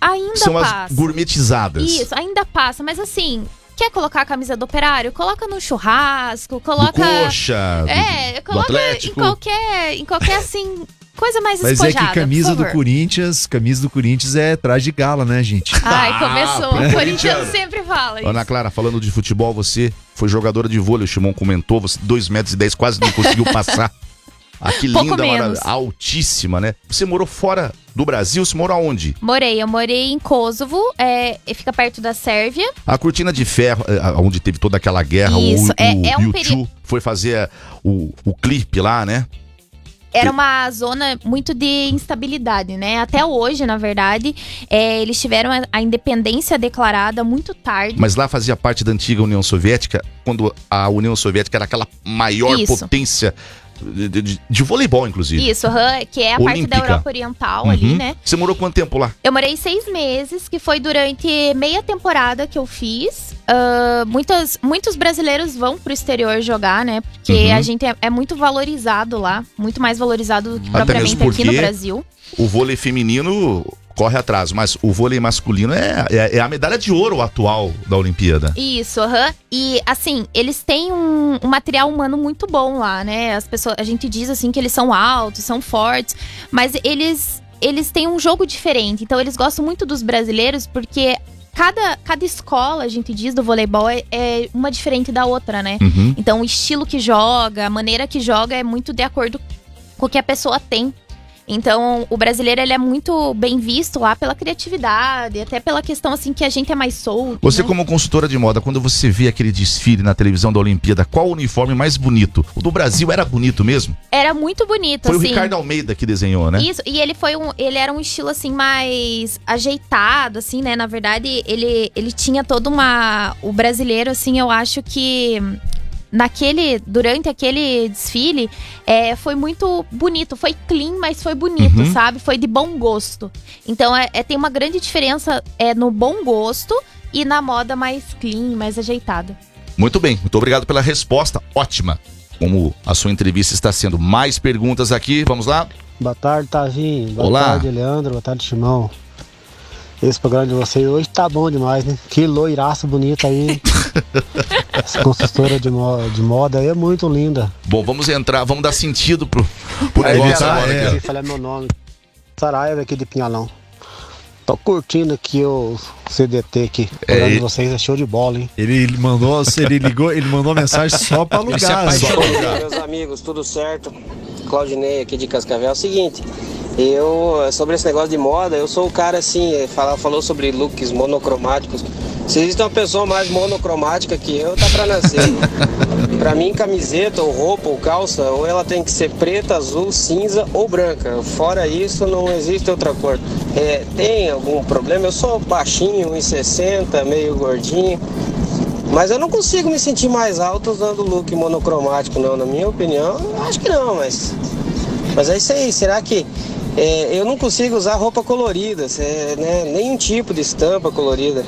Ainda São as passa. gourmetizadas. Isso, ainda passa, mas assim, quer colocar a camisa do operário? Coloca no churrasco, Do coloca. coxa, do- é, do coloca em Atlético. qualquer, em qualquer assim, coisa mais Mas é que camisa do. Corinthians, camisa do Corinthians é traje de gala, né, gente? Ai, começou. Ah, o Corinthians sempre fala isso. Ana Clara, falando de futebol, você foi jogadora de vôlei, o Shimon comentou, você 2 metros e 10 quase não conseguiu passar. Ah, que Pouco linda, menos. altíssima, né? Você morou fora do Brasil, você morou aonde? Morei, eu morei em Kosovo, é, e fica perto da Sérvia. A Cortina de Ferro, eh, onde teve toda aquela guerra, Isso, o, é- o é um U2 peri- foi fazer eh, o, o clipe lá, né? Era uma zona muito de instabilidade, né? Até hoje, na verdade, é, eles tiveram a, a independência declarada muito tarde. Mas lá fazia parte da antiga União Soviética, quando a União Soviética era aquela maior Isso. potência de, de- de voleibol, inclusive. Isso, que é a parte Olímpica. da Europa Oriental Uhum. ali, né? Você morou quanto tempo lá? Eu morei seis meses, que foi durante meia temporada que eu fiz. Ah, muitas, muitos brasileiros vão pro exterior jogar, né? Porque Uhum. a gente é, é muito valorizado lá, muito mais valorizado do que Até propriamente aqui no Brasil. O vôlei feminino corre atrás. Mas o vôlei masculino é, é, é a medalha de ouro atual da Olimpíada. Isso, aham. E assim, eles têm um, um material humano muito bom lá, né? As pessoas, a gente diz assim que eles são altos, são fortes, mas eles eles têm um jogo diferente. Então eles gostam muito dos brasileiros porque cada, cada escola, a gente diz, do voleibol é, é uma diferente da outra, né? Uhum. Então o estilo que joga, a maneira que joga é muito de acordo com o que a pessoa tem. Então, o brasileiro ele é muito bem visto lá pela criatividade, até pela questão assim que a gente é mais solto. Você, né? como consultora de moda, quando você vê aquele desfile na televisão da Olimpíada, qual o uniforme mais bonito? O do Brasil era bonito mesmo? Era muito bonito, Foi o assim. Ricardo Almeida que desenhou, né? Isso, e ele foi um. Ele era um estilo assim mais ajeitado, assim, né? Na verdade, ele, ele tinha toda uma. O brasileiro, assim, eu acho que. Naquele. Durante aquele desfile, é, foi muito bonito. Foi clean, mas foi bonito, Uhum. sabe? Foi de bom gosto. Então, é, é- tem uma grande diferença é, no bom gosto e na moda mais clean, mais ajeitada. Muito bem, muito obrigado pela resposta. Ótima. Como a sua entrevista está sendo. Mais perguntas aqui, vamos lá? Boa tarde, Tavinho. Boa Olá. tarde, Leandro. Boa tarde, Timão. Esse programa de vocês hoje tá bom demais, né? Que loiraço bonito aí. Essa consultora de, mo- de moda aí é muito linda. Bom, vamos entrar, vamos dar sentido pro, pro Aí negócio tá, agora. é. aqui, Se falar meu nome. Saraiva aqui de Pinhalão. Tô curtindo aqui o CDT aqui. O programa É, de vocês é show de bola, hein? Ele ele mandou, ele ligou, ele mandou mensagem só pra Ele alugar. apaixonou. ó. Obrigado. Meus amigos, tudo certo? Claudinei aqui de Cascavel. É o seguinte, eu, sobre esse negócio de moda, eu sou o cara assim, fala, falou sobre looks monocromáticos. Se existe uma pessoa mais monocromática que eu, tá pra nascer. pra mim, camiseta, ou roupa, ou calça, ou ela tem que ser preta, azul, cinza ou branca. Fora isso, não existe outra cor. É, tem algum problema? Eu sou baixinho, 1,60, meio gordinho. Mas eu não consigo me sentir mais alto usando look monocromático, não. Na minha opinião, eu acho que não, mas. Mas é isso aí, será que. É, eu não consigo usar roupa colorida, cê, né, nenhum tipo de estampa colorida.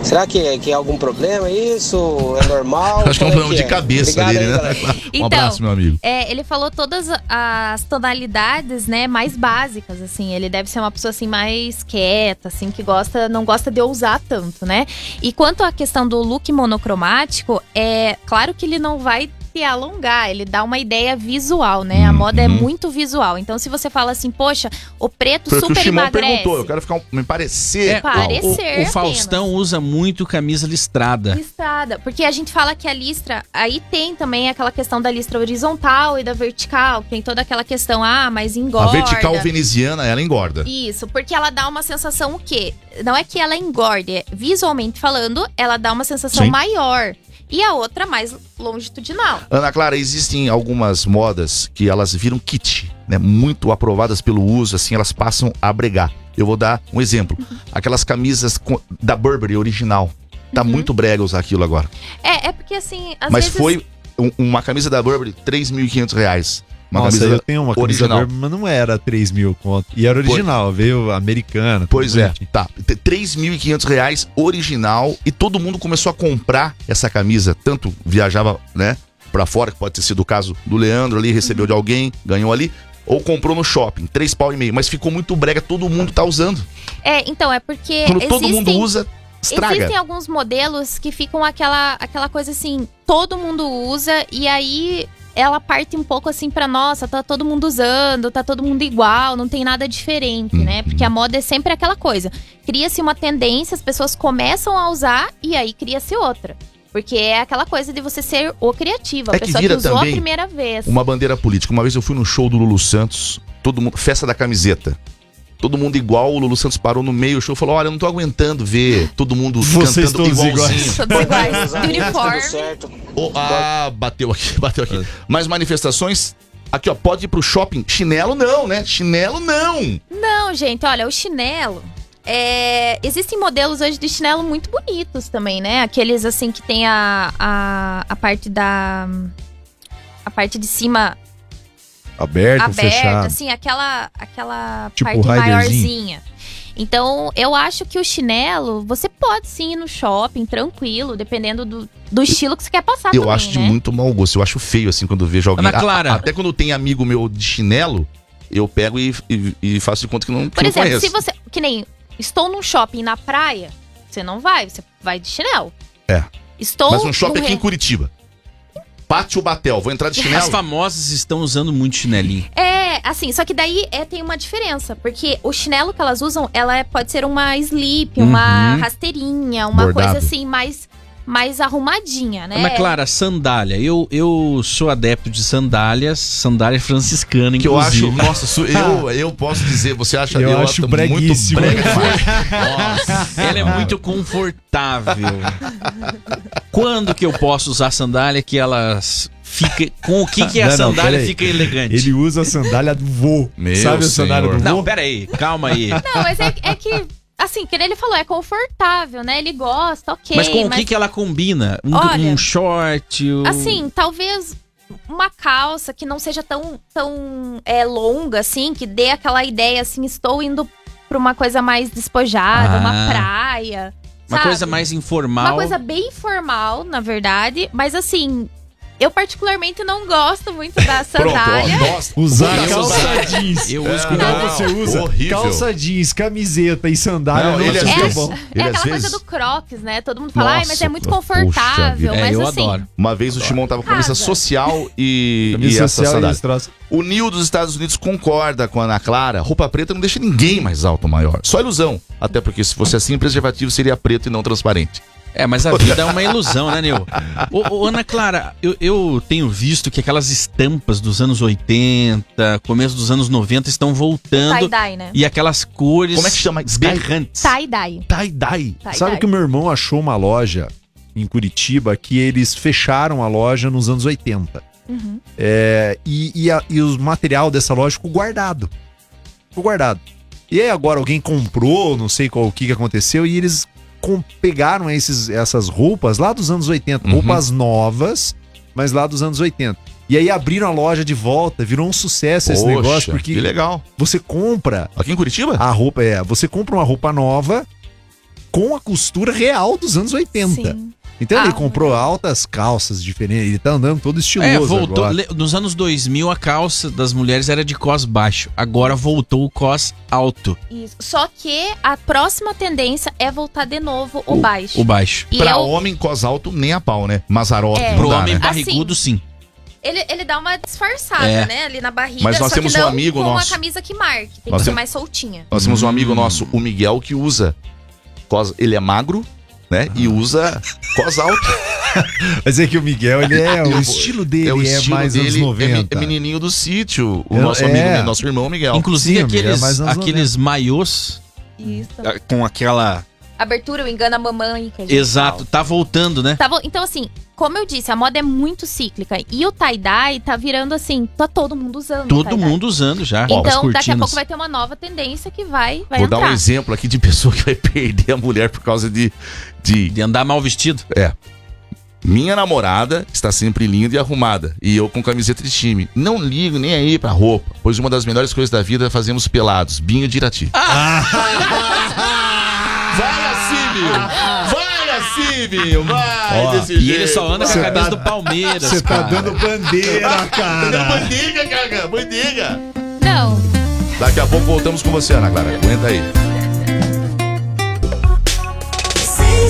Será que, é- que é algum problema isso? É normal? Acho que é um Como problema de cabeça Obrigado dele, né? Um Então, abraço, meu amigo. É, ele falou todas as tonalidades, né, mais básicas, assim. Ele deve ser uma pessoa, assim, mais quieta, assim, que gosta, não gosta de ousar tanto, né? E quanto à questão do look monocromático, é claro que ele não vai se alongar, ele dá uma ideia visual, né? A moda é Uhum. muito visual. Então, se você fala assim, poxa, o preto Foi o que o super Shimon emagrece. perguntou. Eu quero ficar um- me parecer. É, igual. Parece- o, ser o Faustão usa muito camisa listrada. Listrada. Porque a gente fala que a listra. Aí tem também aquela questão da listra horizontal e da vertical. Tem toda aquela questão, ah, mas A engorda. vertical veneziana, ela engorda. Isso, porque ela dá uma sensação o quê? Não é que ela engorde, é, visualmente falando, ela dá uma sensação Sim. maior. E a outra mais longitudinal. Ana Clara, existem algumas modas que elas viram kit, né? Muito aprovadas pelo uso, assim, elas passam a bregar. Eu vou dar um exemplo. Aquelas camisas da Burberry original. Tá Uhum. muito brega usar aquilo agora. É, é porque assim, Mas vezes. foi um- uma camisa da Burberry, 3.500 reais. Uma Nossa, camisa eu tenho uma camisa original. Burberry, mas não era 3 mil conto. E era original, veio americana. Pois é, tá. T- 3.500 reais original e todo mundo começou a comprar essa camisa. Tanto viajava, né, pra fora, que pode ter sido o caso do Leandro ali, recebeu de alguém, ganhou ali. Ou comprou no shopping, três pau e meio. Mas ficou muito brega, todo mundo tá usando. É, então, é porque. Quando todo existem- mundo usa, estraga. Existem alguns modelos que ficam aquela, aquela coisa assim, todo mundo usa e aí ela parte um pouco assim pra nossa, tá todo mundo usando, tá todo mundo igual, não tem nada diferente, né? Porque a moda é sempre aquela coisa. Cria-se uma tendência, as pessoas começam a usar e aí cria-se outra. Porque é aquela coisa de você ser o criativo, a É que pessoa que, vira usou a primeira vez. Uma bandeira política. Uma vez eu fui no show do Lulu Santos, todo mundo, festa da camiseta. Todo mundo igual, o Lulu Santos parou no meio do show e falou: Olha, eu não tô aguentando ver todo mundo Vocês cantando todos igualzinho. Todos iguais, de amigos, uniforme. Oh, ah, bateu aqui, bateu aqui. Mais manifestações? Aqui, ó, pode ir pro shopping. Chinelo não, né? Chinelo não. Não, gente, olha, o chinelo. é, existem modelos hoje de chinelo muito bonitos também, né? Aqueles assim que tem a, a, a parte da. A parte de cima Aberto, aberta, fechado. assim, aquela, aquela Tipo parte riderzinho. maiorzinha. Então, eu acho que o chinelo, você pode sim ir no shopping, tranquilo, dependendo do, do estilo que você quer passar eu também, acho de né? muito mau gosto. Eu acho feio, assim, quando eu vejo alguém. Ana Clara. A- até quando tem amigo meu de chinelo, eu pego e, e- e faço de conta que não, que Por não exemplo, conheço. se você. Que nem. Estou num shopping na praia, você não vai, você vai de chinelo. É. Estou. Mas um shopping aqui em re- Curitiba. Pátio Batel, vou entrar de As chinelo. famosas estão usando muito chinelinho. É, assim, só que daí é, tem uma diferença, porque o chinelo que elas usam, ela é- pode ser uma slip, uma Uhum. rasteirinha, uma Bordado. coisa assim, mais, mais arrumadinha, né? Ana Clara, sandália. Eu, eu sou adepto de sandálias, sandália franciscana, Que eu acho, inclusive. nossa, su- eu, eu posso dizer, você acha Eu acho muito breguíssimo. brega. Nossa, ela é muito confortável. Quando que eu posso usar sandália que elas fica com o que que a Não, não, sandália peraí. fica elegante? Ele usa a sandália do vô. Meu Sabe a sandália senhor. do vô? Não, pera aí, calma aí. Não, mas é, é que, assim, que ele falou, é confortável, né? Ele gosta, ok. mas com o que que ela combina? Um, Olha, um short? um- Assim, talvez uma calça que não seja tão, tão é, longa, assim, que dê aquela ideia, assim, estou indo pra uma coisa mais despojada, Ah. uma praia. uma sabe? coisa mais informal. Uma coisa bem formal, na verdade, mas assim, eu particularmente não gosto muito da Pronto, sandália. ó, nossa. Usar calça jeans. Eu uso É, com Não, você usa horrível. calça jeans, camiseta e sandália. Não, ele às vezes- bom. É aquela vezes- coisa do crocs, né? Todo mundo fala, ai, mas é Nossa, muito confortável. É, mas eu assim, adoro. Uma vez o Timão tava com camisa social e, e Camisa essa social e sandália. troço. O Nil dos Estados Unidos concorda com a Ana Clara. Roupa preta não deixa ninguém mais alto ou maior. Só ilusão. Até porque se fosse assim, o preservativo seria preto e não transparente. É, mas a vida é uma ilusão, né, Nil? Ô, ô, Ana Clara, eu, eu tenho visto que aquelas estampas dos anos 80, começo dos anos 90 estão voltando. tie-dye, né? E aquelas cores Como é que chama? Berrantes. Tie-dye. Tie-dye. tie-dye. Sabe que o meu irmão achou uma loja em Curitiba que eles fecharam a loja nos anos 80. Uhum. É, e, e, a- e o material dessa loja ficou guardado. Ficou guardado. E aí agora alguém comprou, não sei qual o que, que aconteceu, e eles com- pegaram esses, essas roupas lá dos anos 80. Uhum. Roupas novas, mas lá dos anos 80. E aí abriram a loja de volta, virou um sucesso esse Poxa, negócio, porque Que legal. você compra Aqui em Curitiba? a roupa, é, você compra uma roupa nova com a costura real dos anos 80. Sim. Então ele Ah, comprou altas calças diferentes, ele tá andando todo estiloso É, voltou. agora. Nos anos 2000, a calça das mulheres era de cos baixo. Agora voltou o cos alto, Isso. Só que a próxima tendência é voltar de novo o, baixo. o baixo. E pra eu- homem, cos alto, nem a pau, né? Mazarope, É. não Pro dá, homem né? barrigudo, sim. ele, ele dá uma disfarçada, É. né? Ali na barriga. Mas nós só temos que um amigo com nosso. uma camisa que marque. Tem Nós que ser mais soltinha. Nós temos um amigo Hum. nosso, o Miguel, que usa cos... Ele é magro, né? E usa cos alto. Mas é que o Miguel, ele é, o estilo dele é, o estilo mais anos dele é 90. me- É, menininho do sítio. O Eu- nosso é. amigo, nosso irmão Miguel. Inclusive Sim, amiga, aqueles, mais anos aqueles maiôs Isso. com aquela. Abertura, o engana a mamãe. Que a gente Exato, tá voltando, né? Tá bom? Então, assim, como eu disse, a moda é muito cíclica. E o tie-dye tá virando assim, tá todo mundo usando. Todo mundo usando já. Então, daqui a pouco vai ter uma nova tendência que vai, vai Vou entrar. dar um exemplo aqui de pessoa que vai perder a mulher por causa de. de De andar mal vestido. é. Minha namorada está sempre linda e arrumada. E eu com camiseta de time. Não ligo nem aí pra roupa, pois uma das melhores coisas da vida é fazermos pelados. Binho de Irati. vai assim, Binho! Vai assim, Binho! Vai Ó, desse E jeito! ele só anda com a camisa tá- do Palmeiras. Você tá cara. dando bandeira, cara. bandiga, caga! Bandiga! Não. Daqui a pouco voltamos com você, Ana Clara. Aguenta aí. Você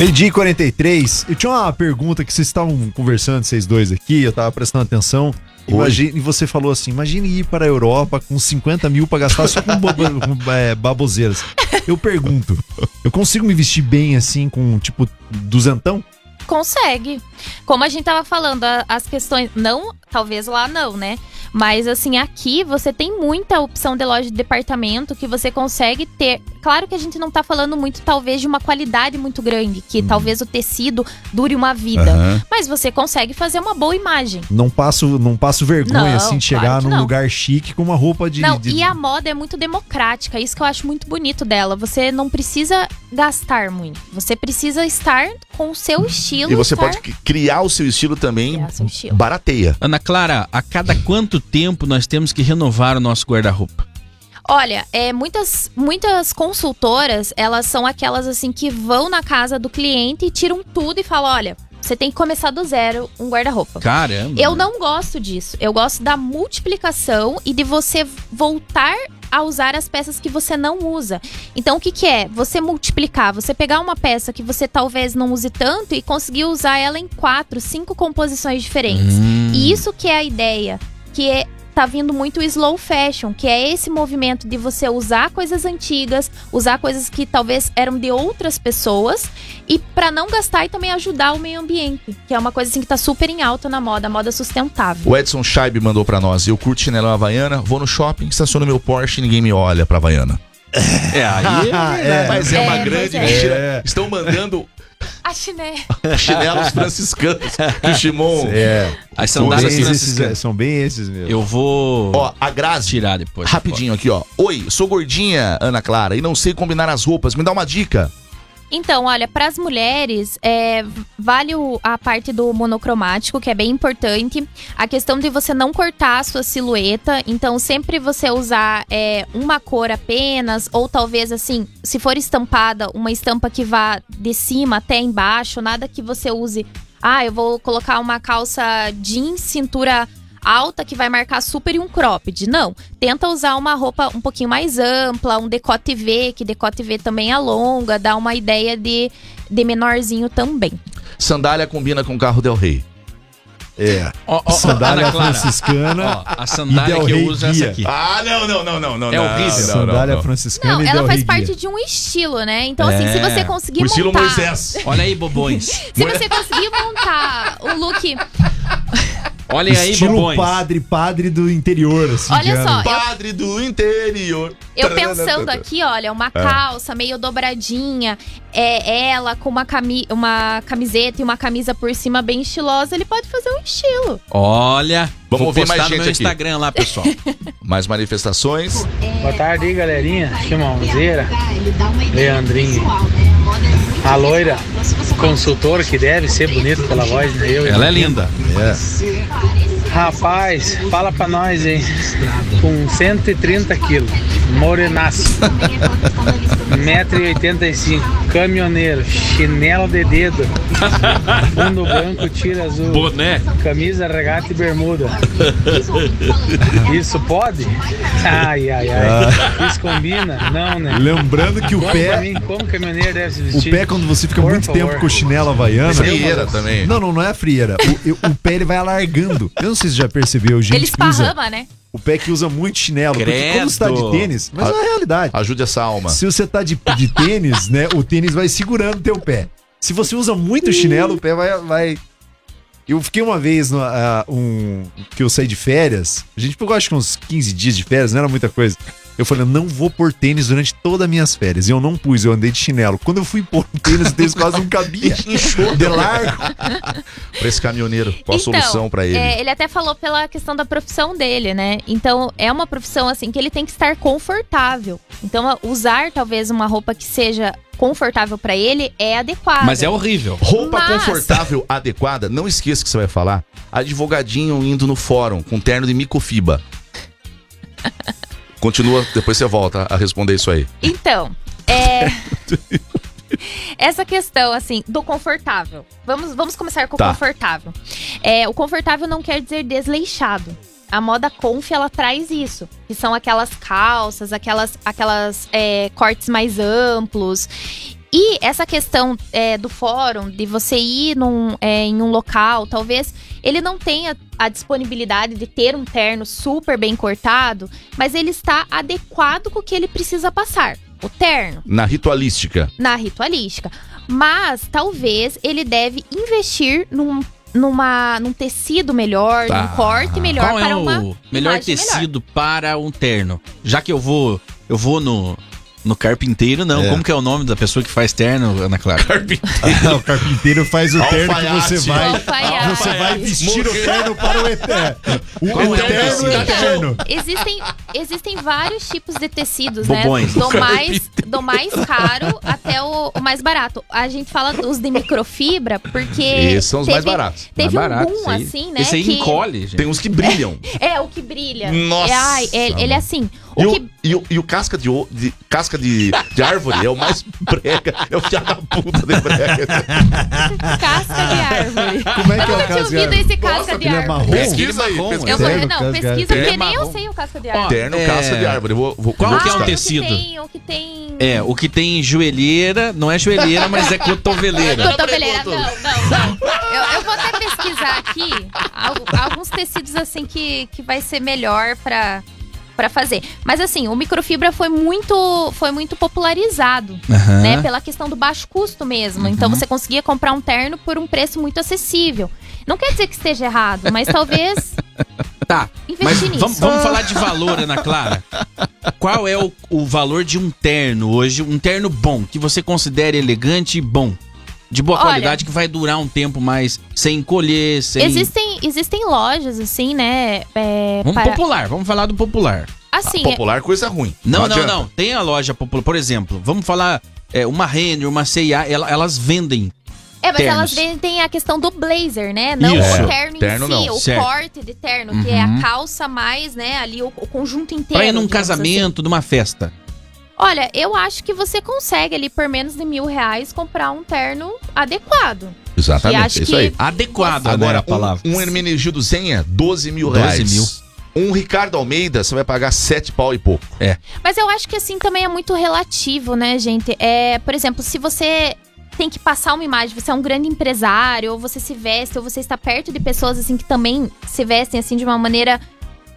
Meio dia e 43. Eu tinha uma pergunta que vocês estavam conversando, vocês dois aqui, eu tava prestando atenção. Imagine, e você falou assim: imagine ir para a Europa com 50 mil pra gastar só com, com, é, baboseiras. Eu pergunto: eu consigo me vestir bem assim, com tipo duzentão? Consegue. Como a gente tava falando, as questões. Não, talvez lá não, né? Mas assim, aqui você tem muita opção de loja de departamento que você consegue ter. Claro que a gente não tá falando muito, talvez, de uma qualidade muito grande, que talvez o tecido dure uma vida. Aham. Mas você consegue fazer uma boa imagem. Não passo, não passo vergonha Não, assim de claro chegar que num não. lugar chique com uma roupa de. não, de- e a moda é muito democrática, isso que eu acho muito bonito dela. Você não precisa gastar muito. Você precisa estar com o seu estilo. E você estar- pode criar o seu estilo também. Criar seu estilo. Barateia. Ana Clara, a cada quanto tempo nós temos que renovar o nosso guarda-roupa? Olha, é, muitas, muitas consultoras, elas são aquelas assim que vão na casa do cliente e tiram tudo e falam: olha, você tem que começar do zero um guarda-roupa. Caramba. Eu não gosto disso. Eu gosto da multiplicação e de você voltar a usar as peças que você não usa. Então, o que, que é? Você multiplicar, você pegar uma peça que você talvez não use tanto e conseguir usar ela em quatro, cinco composições diferentes. Hum. E isso que é a ideia, que é tá vindo muito o slow fashion, que é esse movimento de você usar coisas antigas, usar coisas que talvez eram de outras pessoas e para não gastar e também ajudar o meio ambiente, que é uma coisa assim que tá super em alta na moda, a moda sustentável. O Edson Scheib mandou pra nós. Eu curto chinelão havaiana, vou no shopping, estaciono meu Porsche e ninguém me olha pra havaiana. É, aí. É, Mas é, É, uma mas grande é. mentira. É. Estão mandando A chiné. chinelos franciscanos que o Shimon. É. As São sandálias bem, esses, franciscanas. são bem esses mesmo. Eu vou Ó, a Grazi. tirar depois. Rapidinho aqui, ó. Oi, sou gordinha, Ana Clara, e não sei combinar as roupas. Me dá uma dica. Então, olha, para as mulheres, é, vale o- a parte do monocromático, que é bem importante. A questão de você não cortar a sua silhueta. Então, sempre você usar é, uma cor apenas, ou talvez assim, se for estampada, uma estampa que vá de cima até embaixo, nada que você use. Ah, eu vou colocar uma calça jeans, cintura alta que vai marcar super e um cropped. Não. Tenta usar uma roupa um pouquinho mais ampla, um decote V, que decote V também alonga, dá uma ideia de, de menorzinho também. Sandália combina com carro Del Rey. É. Ó, ó, Sandália Ana Clara, franciscana. ó, a sandália Del que eu uso é essa aqui. Ah, não, não, não, não, não. É horrível. Sandália franciscana Não, e ela Del faz Rey parte guia. de um estilo, né? Então, assim, se É. você conseguir O estilo montar. Moisés. Olha aí, bobões. Se você conseguir montar um look. Olhem aí, Estilo bobões. padre, padre do interior, assim. Olha só, ano. Padre do interior. Eu pensando aqui, olha, É. uma calça meio dobradinha, é ela com uma, cami uma camiseta e uma camisa por cima bem estilosa, ele pode fazer um estilo. Olha, Vamos vou ouvir mais no gente meu aqui. Instagram lá, pessoal. Mais manifestações. Boa tarde aí, galerinha. Chimãozeira, Leandrinho. A loira consultora, que deve ser bonita pela voz, né? Eu Ela é linda. Rapaz, fala pra nós, hein? Com 130 quilos, morenaço, 1,85m, caminhoneiro, chinelo de dedo, fundo branco, tira azul, Boné. camisa, regata e bermuda. Isso pode? Ai, ai, ai. Isso combina? Não, né? Lembrando que o Conta pra pé, mim, como caminhoneiro deve se o vestir? pé quando você fica Por muito favor. tempo com o chinelo havaiana. Frieira também. Não, não, não é a frieira. O, eu- o pé ele vai alargando. Eu não se você já percebeu, gente ele que usa, esparrama, né? o pé que usa muito chinelo. Porque como você tá de Credo. tênis, mas é a realidade. Ajude essa alma. Se você tá de, de tênis, né, o tênis vai segurando teu pé. Se você usa muito chinelo, o pé vai... vai... Eu fiquei uma vez, no, ah, um, que eu saí de férias, a gente pegou acho que uns 15 dias de férias, não era muita coisa. Eu falei, eu não vou pôr tênis durante todas as minhas férias. E eu não pus, eu andei de chinelo. Quando eu fui pôr o tênis, o tênis quase não cabia. Inchou De largo. Pra esse caminhoneiro. Qual a solução pra ele? é, ele até falou pela questão da profissão dele, né? Então, é uma profissão assim que ele tem que estar confortável. Então, usar talvez uma roupa que seja confortável pra ele é adequado. Mas é horrível. Roupa Mas- confortável, adequada, não esqueça que você vai falar. Advogadinho indo no fórum com terno de micofibra. Continua, depois você volta a responder isso aí. Então, é. Essa questão, assim, do confortável. Vamos, vamos começar com Tá. o confortável. É, o confortável não quer dizer desleixado. A moda conf, ela traz isso. Que são aquelas calças, aquelas, aquelas é, cortes mais amplos. E essa questão é, do fórum, de você ir num, é, em um local, talvez ele não tenha a disponibilidade de ter um terno super bem cortado, mas ele está adequado com o que ele precisa passar. O terno, Na ritualística. na ritualística. Mas talvez ele deve investir num, numa, num tecido melhor, Tá. num corte melhor Qual é para o uma melhor tecido para um terno? Já que eu vou, eu vou no no carpinteiro, não. É. Como que é o nome da pessoa que faz terno, Ana Clara? o carpinteiro faz o terno que você vai. Alfaiate. Você vai vestir o terno para o eterno. O, Qual o é o terno tecido? eterno. Existem, existem vários tipos de tecidos, Bobões. né? Do mais, do mais caro até o, o mais barato. A gente fala dos de microfibra porque. Esses são os mais baratos. Teve Mais barato, um boom, esse aí. assim, né? Esse aí que- encolhe, gente. Tem uns que brilham. É, o que brilha. Nossa, É, ai, é- ele é assim. E O o, que- e o, e o casca, de, o- de- casca de, de árvore é o mais brega, é o filho da puta de brega. Casca de árvore. Como é que é o Eu tinha casca de ouvido árvore? esse casca de ele é árvore. marrom? Pesquisa aí, pesquisa Eu vou, não, pesquisa porque nem eu sei o casca de árvore. Terno, É. casca de árvore. Eu vou, vou, Qual vou que é o tecido? tem, o que tem... É, o que tem joelheira, não é joelheira, mas é cotoveleira. Cotoveleira, não, não, não. Eu, eu vou até pesquisar aqui al- alguns tecidos assim que, que vai ser melhor pra, pra fazer. Mas assim, o microfibra foi muito, foi muito popularizado, Aham. né? Pela questão do baixo custo mesmo. Então Uhum. você conseguia comprar um terno por um preço muito acessível. Não quer dizer que esteja errado, mas talvez Tá, mas investir nisso. vamos, vamos falar de valor, Ana Clara. Qual é o, o valor de um terno hoje? Um terno bom, que você considere elegante e bom. De boa Olha- qualidade, que vai durar um tempo mais sem encolher, sem... Existem, existem lojas, assim, né? é, Vamos para- popular, vamos falar do popular. Assim, Popular, coisa ruim. Não, não, adianta. não. Tem a loja popular. Por exemplo, vamos falar é, uma Renner, uma ela- elas vendem. É, mas ternos. elas vendem a questão do blazer, né? Não Isso. o terno, Terno em si, não. o Certo. corte de terno, que é Uhum. a calça mais, né, ali o, o conjunto inteiro. Pra ir num assim. casamento, numa festa. Olha, eu acho que você consegue ali por menos de mil reais comprar um terno adequado. Exatamente, acho é isso que- aí. Adequado agora Agora, a palavra. um, um Hermenegildo Zenha, 12 mil 12 reais. mil. Um Ricardo Almeida, você vai pagar 7 pau e pouco. Mas eu acho que assim também é muito relativo, né, gente? É, por exemplo, se você tem que passar uma imagem, você é um grande empresário, ou você se veste, ou você está perto de pessoas assim que também se vestem assim de uma maneira,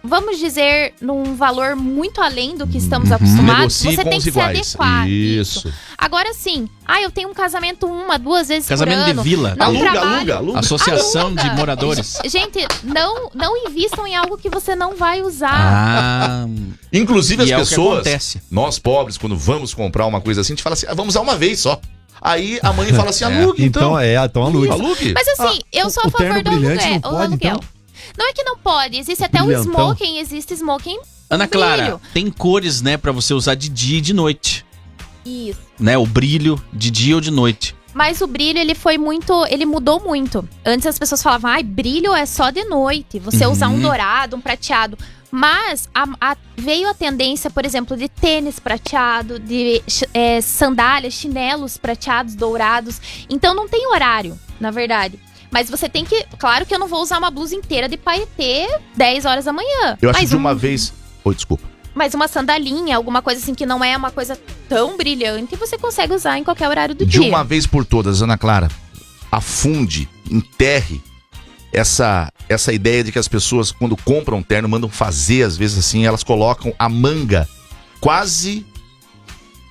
vamos dizer, num valor muito além do que estamos acostumados, Negocie você tem que se iguais. adequar. Isso. Agora sim, ah, eu tenho um casamento uma, duas vezes Casamento por de ano. vila. Não aluga, trabalho. aluga, aluga. Associação Aluga. de moradores. Gente, não, não invistam em algo que você não vai usar. Ah, Inclusive é as que pessoas, acontece. nós pobres, quando vamos comprar uma coisa assim, a gente fala assim, ah, vamos usar uma vez só. Aí a mãe fala assim, alugue então. Então é, então alugue. Alugue. Mas assim, Ah, eu o- sou a favor do aluguel. não o pode, aluguel. então? Não é que não pode, existe até o Brilhantão. smoking, existe smoking Ana brilho. Clara, tem cores, né, pra você usar de dia e de noite. Isso. Né, o brilho de dia ou de noite. Mas o brilho, ele foi muito. Ele mudou muito. Antes as pessoas falavam, ai, brilho é só de noite. Você Uhum. usar um dourado, um prateado. Mas a- a- veio a tendência, por exemplo, de tênis prateado, de é, sandálias, chinelos prateados, dourados. Então não tem horário, na verdade. Mas você tem que. Claro que eu não vou usar uma blusa inteira de paetê 10 horas da manhã. Eu acho mas que de um- uma vez... Oi, desculpa. Mas uma sandalinha, alguma coisa assim que não é uma coisa tão brilhante, você consegue usar em qualquer horário do De dia. uma vez por todas, Ana Clara, afunde, enterre essa, essa ideia de que as pessoas, quando compram um terno, mandam fazer, às vezes assim, elas colocam a manga quase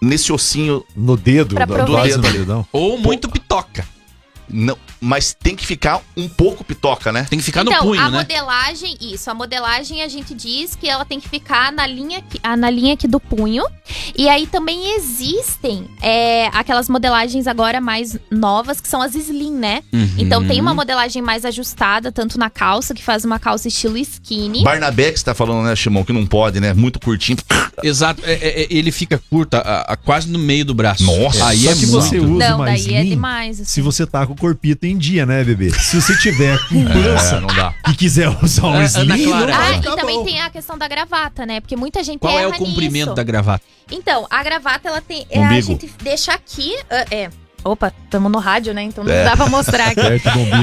nesse ossinho. No dedo, do, do dedo. Ou muito pitoca. Não, mas tem que ficar um pouco pitoca, né? Tem que ficar então, no punho, a né? modelagem, isso, a modelagem a gente diz que ela tem que ficar na linha aqui, na linha aqui do punho. E aí também existem é, aquelas modelagens agora mais novas, que são as slim, né? Uhum. Então tem uma modelagem mais ajustada, tanto na calça, que faz uma calça estilo skinny. Barnabé que você tá falando, né, Shimon, que não pode, né? Muito curtinho. Exato, é- é- é- ele fica curto, a- a- quase no meio do braço. Nossa. aí é que muito. você usa Não, uma daí é slim demais. assim. se você tá com o corpito em dia, né, bebê? Se você tiver com pança É, não dá. e quiser usar um É, Ana slim, Clara. não Ah, e ficar também bom. tem a questão da gravata, né? Porque muita gente Qual é o comprimento nisso. da gravata? Então, a gravata, ela tem. é, a gente deixa aqui. ah, é. Opa, estamos no rádio, né? Então não É. dá pra mostrar aqui.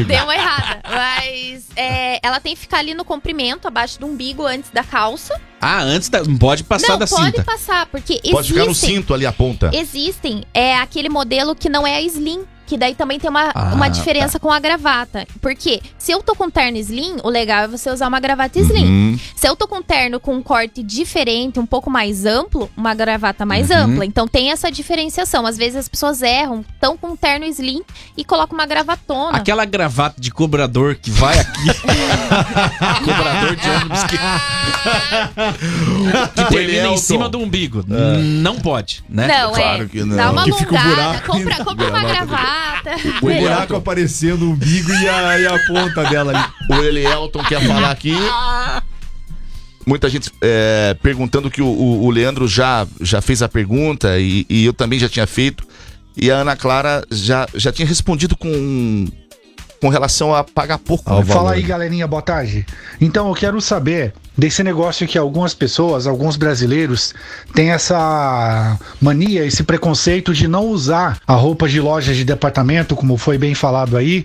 Deu uma errada. Mas é, ela tem que ficar ali no comprimento, abaixo do umbigo, antes da calça. Ah, antes da. Pode passar não, da pode cinta. passar, porque Pode ficar no existem. cinto ali a ponta. Existem. É aquele modelo que não é a slim. Que daí também tem uma, Ah, uma diferença com a gravata. Porque se eu tô com terno slim, o legal é você usar uma gravata slim. Uhum. Se eu tô com terno com um corte diferente, um pouco mais amplo, uma gravata mais Uhum. ampla. Então tem essa diferenciação. Às vezes as pessoas erram, estão com terno slim e colocam uma gravatona. Aquela gravata de cobrador que vai aqui. cobrador de ônibus que, que termina em Elielton. cima do umbigo. Não pode, né? Não, Claro é. que não. Dá uma Que alongada, compra, compra uma gravata. O buraco aparecendo, o umbigo e a, e a ponta dela ali. O Elielton quer falar aqui. Muita gente é, perguntando que o, o- o Leandro já, já fez a pergunta e, e eu também já tinha feito. E a Ana Clara já, já tinha respondido com com relação a pagar pouco. Né? Fala aí, galerinha, boa tarde. Então, eu quero saber desse negócio que algumas pessoas, alguns brasileiros, têm essa mania, esse preconceito de não usar a roupa de lojas de departamento, como foi bem falado aí,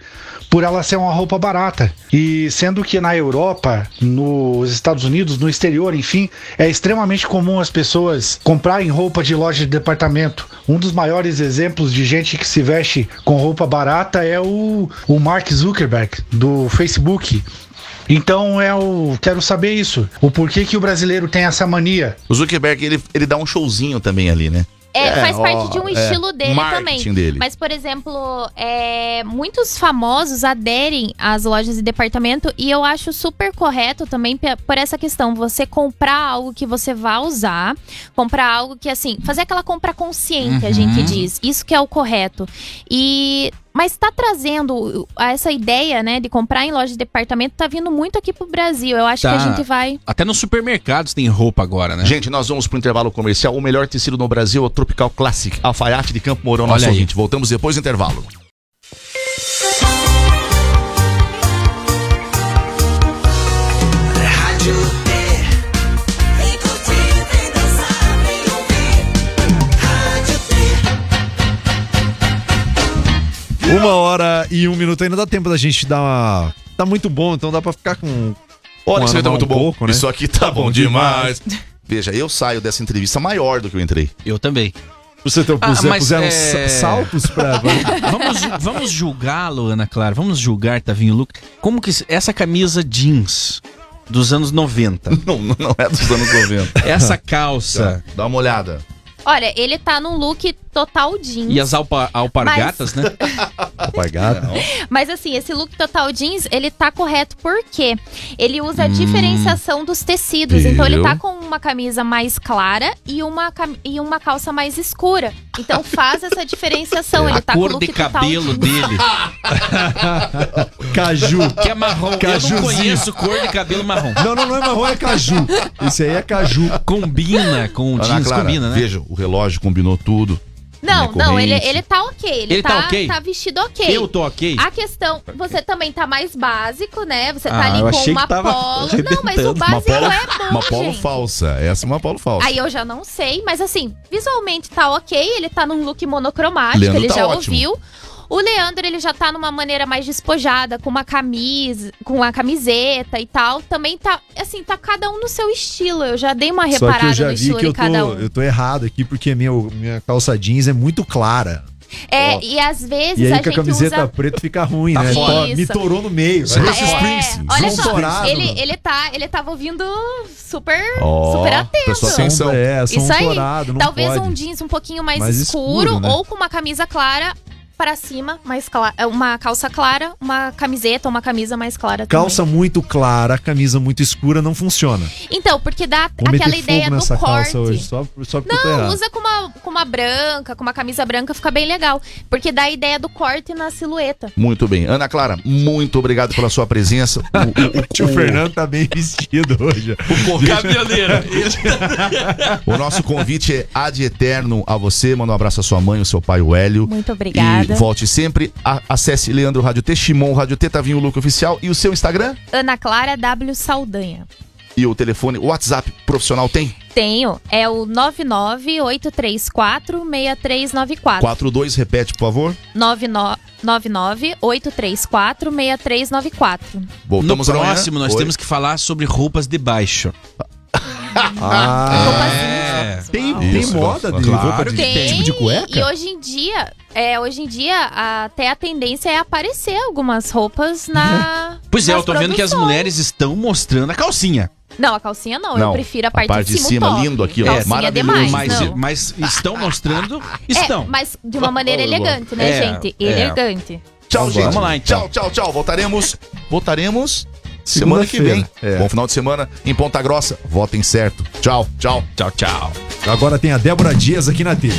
por ela ser uma roupa barata. E sendo que na Europa, nos Estados Unidos, no exterior, enfim, é extremamente comum as pessoas comprarem roupa de loja de departamento. Um dos maiores exemplos de gente que se veste com roupa barata é o, o Mark Zuckerberg, do Facebook. Então eu quero saber isso. O porquê que o brasileiro tem essa mania. O Zuckerberg, ele, ele dá um showzinho também ali, né? É, É, faz ó, parte de um é, estilo dele marketing também. dele. Mas, por exemplo, é, muitos famosos aderem às lojas de departamento e eu acho super correto também por essa questão. Você comprar algo que você vai usar, comprar algo que, assim, fazer aquela compra consciente, a gente Uhum. diz. Isso que é o correto. E. Mas tá trazendo essa ideia, né, de comprar em loja de departamento, tá vindo muito aqui pro Brasil. Eu acho Tá. que a gente vai. Até nos supermercados tem roupa agora, né? Gente, nós vamos pro intervalo comercial. O melhor tecido no Brasil é o Tropical Classic Alfaiate de Campo Mourão, nosso ouvinte. Voltamos depois do intervalo. Uma hora e um minuto ainda dá tempo da gente dar uma. Tá muito bom, então dá pra ficar com. Olha, com isso aqui tá muito um bom. pouco, né? Isso aqui tá, bom demais. Veja, eu saio dessa entrevista maior do que eu entrei. Eu também. Você tem, Ah, puser- puseram é, sa- saltos pra. vamos vamos julgá-lo, Ana Clara. Vamos julgar, Tavinho Luke. Como que essa camisa jeans dos anos 90, Não, não é dos anos 90. essa calça Dá uma olhada. Olha, ele tá num look total jeans. e as alpa- alpargatas, né? Alpargata. Mas assim, esse look total jeans, ele tá correto porque ele usa a diferenciação dos tecidos. Viu? Então ele tá com uma camisa mais clara e uma, cam- e uma calça mais escura. Então faz essa diferenciação. Ele A tá com o cor look de cabelo jeans. dele, Caju. que é marrom. Eu não Cajuzinho. conheço cor de cabelo marrom. Não, não, não é marrom, é caju. Esse aí é caju. Combina com o Ana jeans, Clara, combina, né? veja, o relógio combinou tudo. Não, Minha não, ele, corrente. ele tá ok. Ele, Ele tá tá, ok? tá vestido ok. Eu tô ok? A questão, você também tá mais básico, né? Você tá Ah, ali com uma polo. Não, mas o básico polo, é bom, uma polo gente. falsa. Essa é uma polo falsa. Aí eu já não sei, mas assim, visualmente tá ok, ele tá num look monocromático, Leandro ele tá já ótimo. ouviu. O Leandro, ele já tá numa maneira mais despojada, com uma camisa, com a camiseta e tal. Também tá, assim, tá cada um no seu estilo. Eu já dei uma Só que reparada eu já no vi estilo que eu de cada tô, um. eu tô errado aqui, porque meu, minha calça jeans é muito clara. É, Ó. e às vezes E aí a com a camiseta usa... preta fica ruim, Tá né? fora. Me torou no meio. É, olha só, ele, mano. ele, tá, ele tava ouvindo super, Ó, super atento. atenção. É, Isso um aí. dourado, não Talvez pode. um jeans um pouquinho mais, Mais escuro, escuro, né? ou com uma camisa clara para cima, mais clara, uma calça clara, uma camiseta ou uma camisa mais clara Calça muito clara, camisa muito escura não funciona. Então, porque dá Vou aquela ideia do nessa corte. calça hoje, só, só Não, usa com uma, com uma branca, com uma camisa branca, fica bem legal. Porque dá a ideia do corte na silhueta. Muito bem. Ana Clara, muito obrigado pela sua presença. O, o- O tio o- Fernando tá bem vestido hoje. o convite- o nosso convite é ad eterno a você. Manda um abraço à sua mãe, ao seu pai, o Hélio. Muito obrigada. Volte sempre. A- acesse Leandro Rádio T, Shimon Rádio T, Tavinho Luca Oficial. E o seu Instagram? Ana Clara W Saldanha. E o telefone, o WhatsApp profissional tem? Tenho, é o 998346394. 42, repete, por favor. 998346394. No Voltamos amanhã. próximo, nós Oi. temos que falar sobre roupas de baixo. Ah, tem, tem Isso, moda de claro roupa de tem. tipo de cueca? E hoje em dia, é, hoje em dia, até a tendência é aparecer algumas roupas na. Pois é, eu tô vendo que as produções. mulheres estão mostrando a calcinha. Não, a calcinha não, Não, eu prefiro a a parte, parte de cima, o top. lindo aqui, ó, é maravilhoso. demais, mas, não. mas estão mostrando? Estão. É, mas de uma maneira Oh, elegante, né, é, gente? é. Elegante. Tchau, Vamos gente. lá, então. Tchau, tchau, tchau. Voltaremos. Voltaremos semana que vem. É. Bom final de semana em Ponta Grossa. Votem certo. Tchau, tchau. Tchau, tchau. Agora tem a Débora Dias aqui na TV.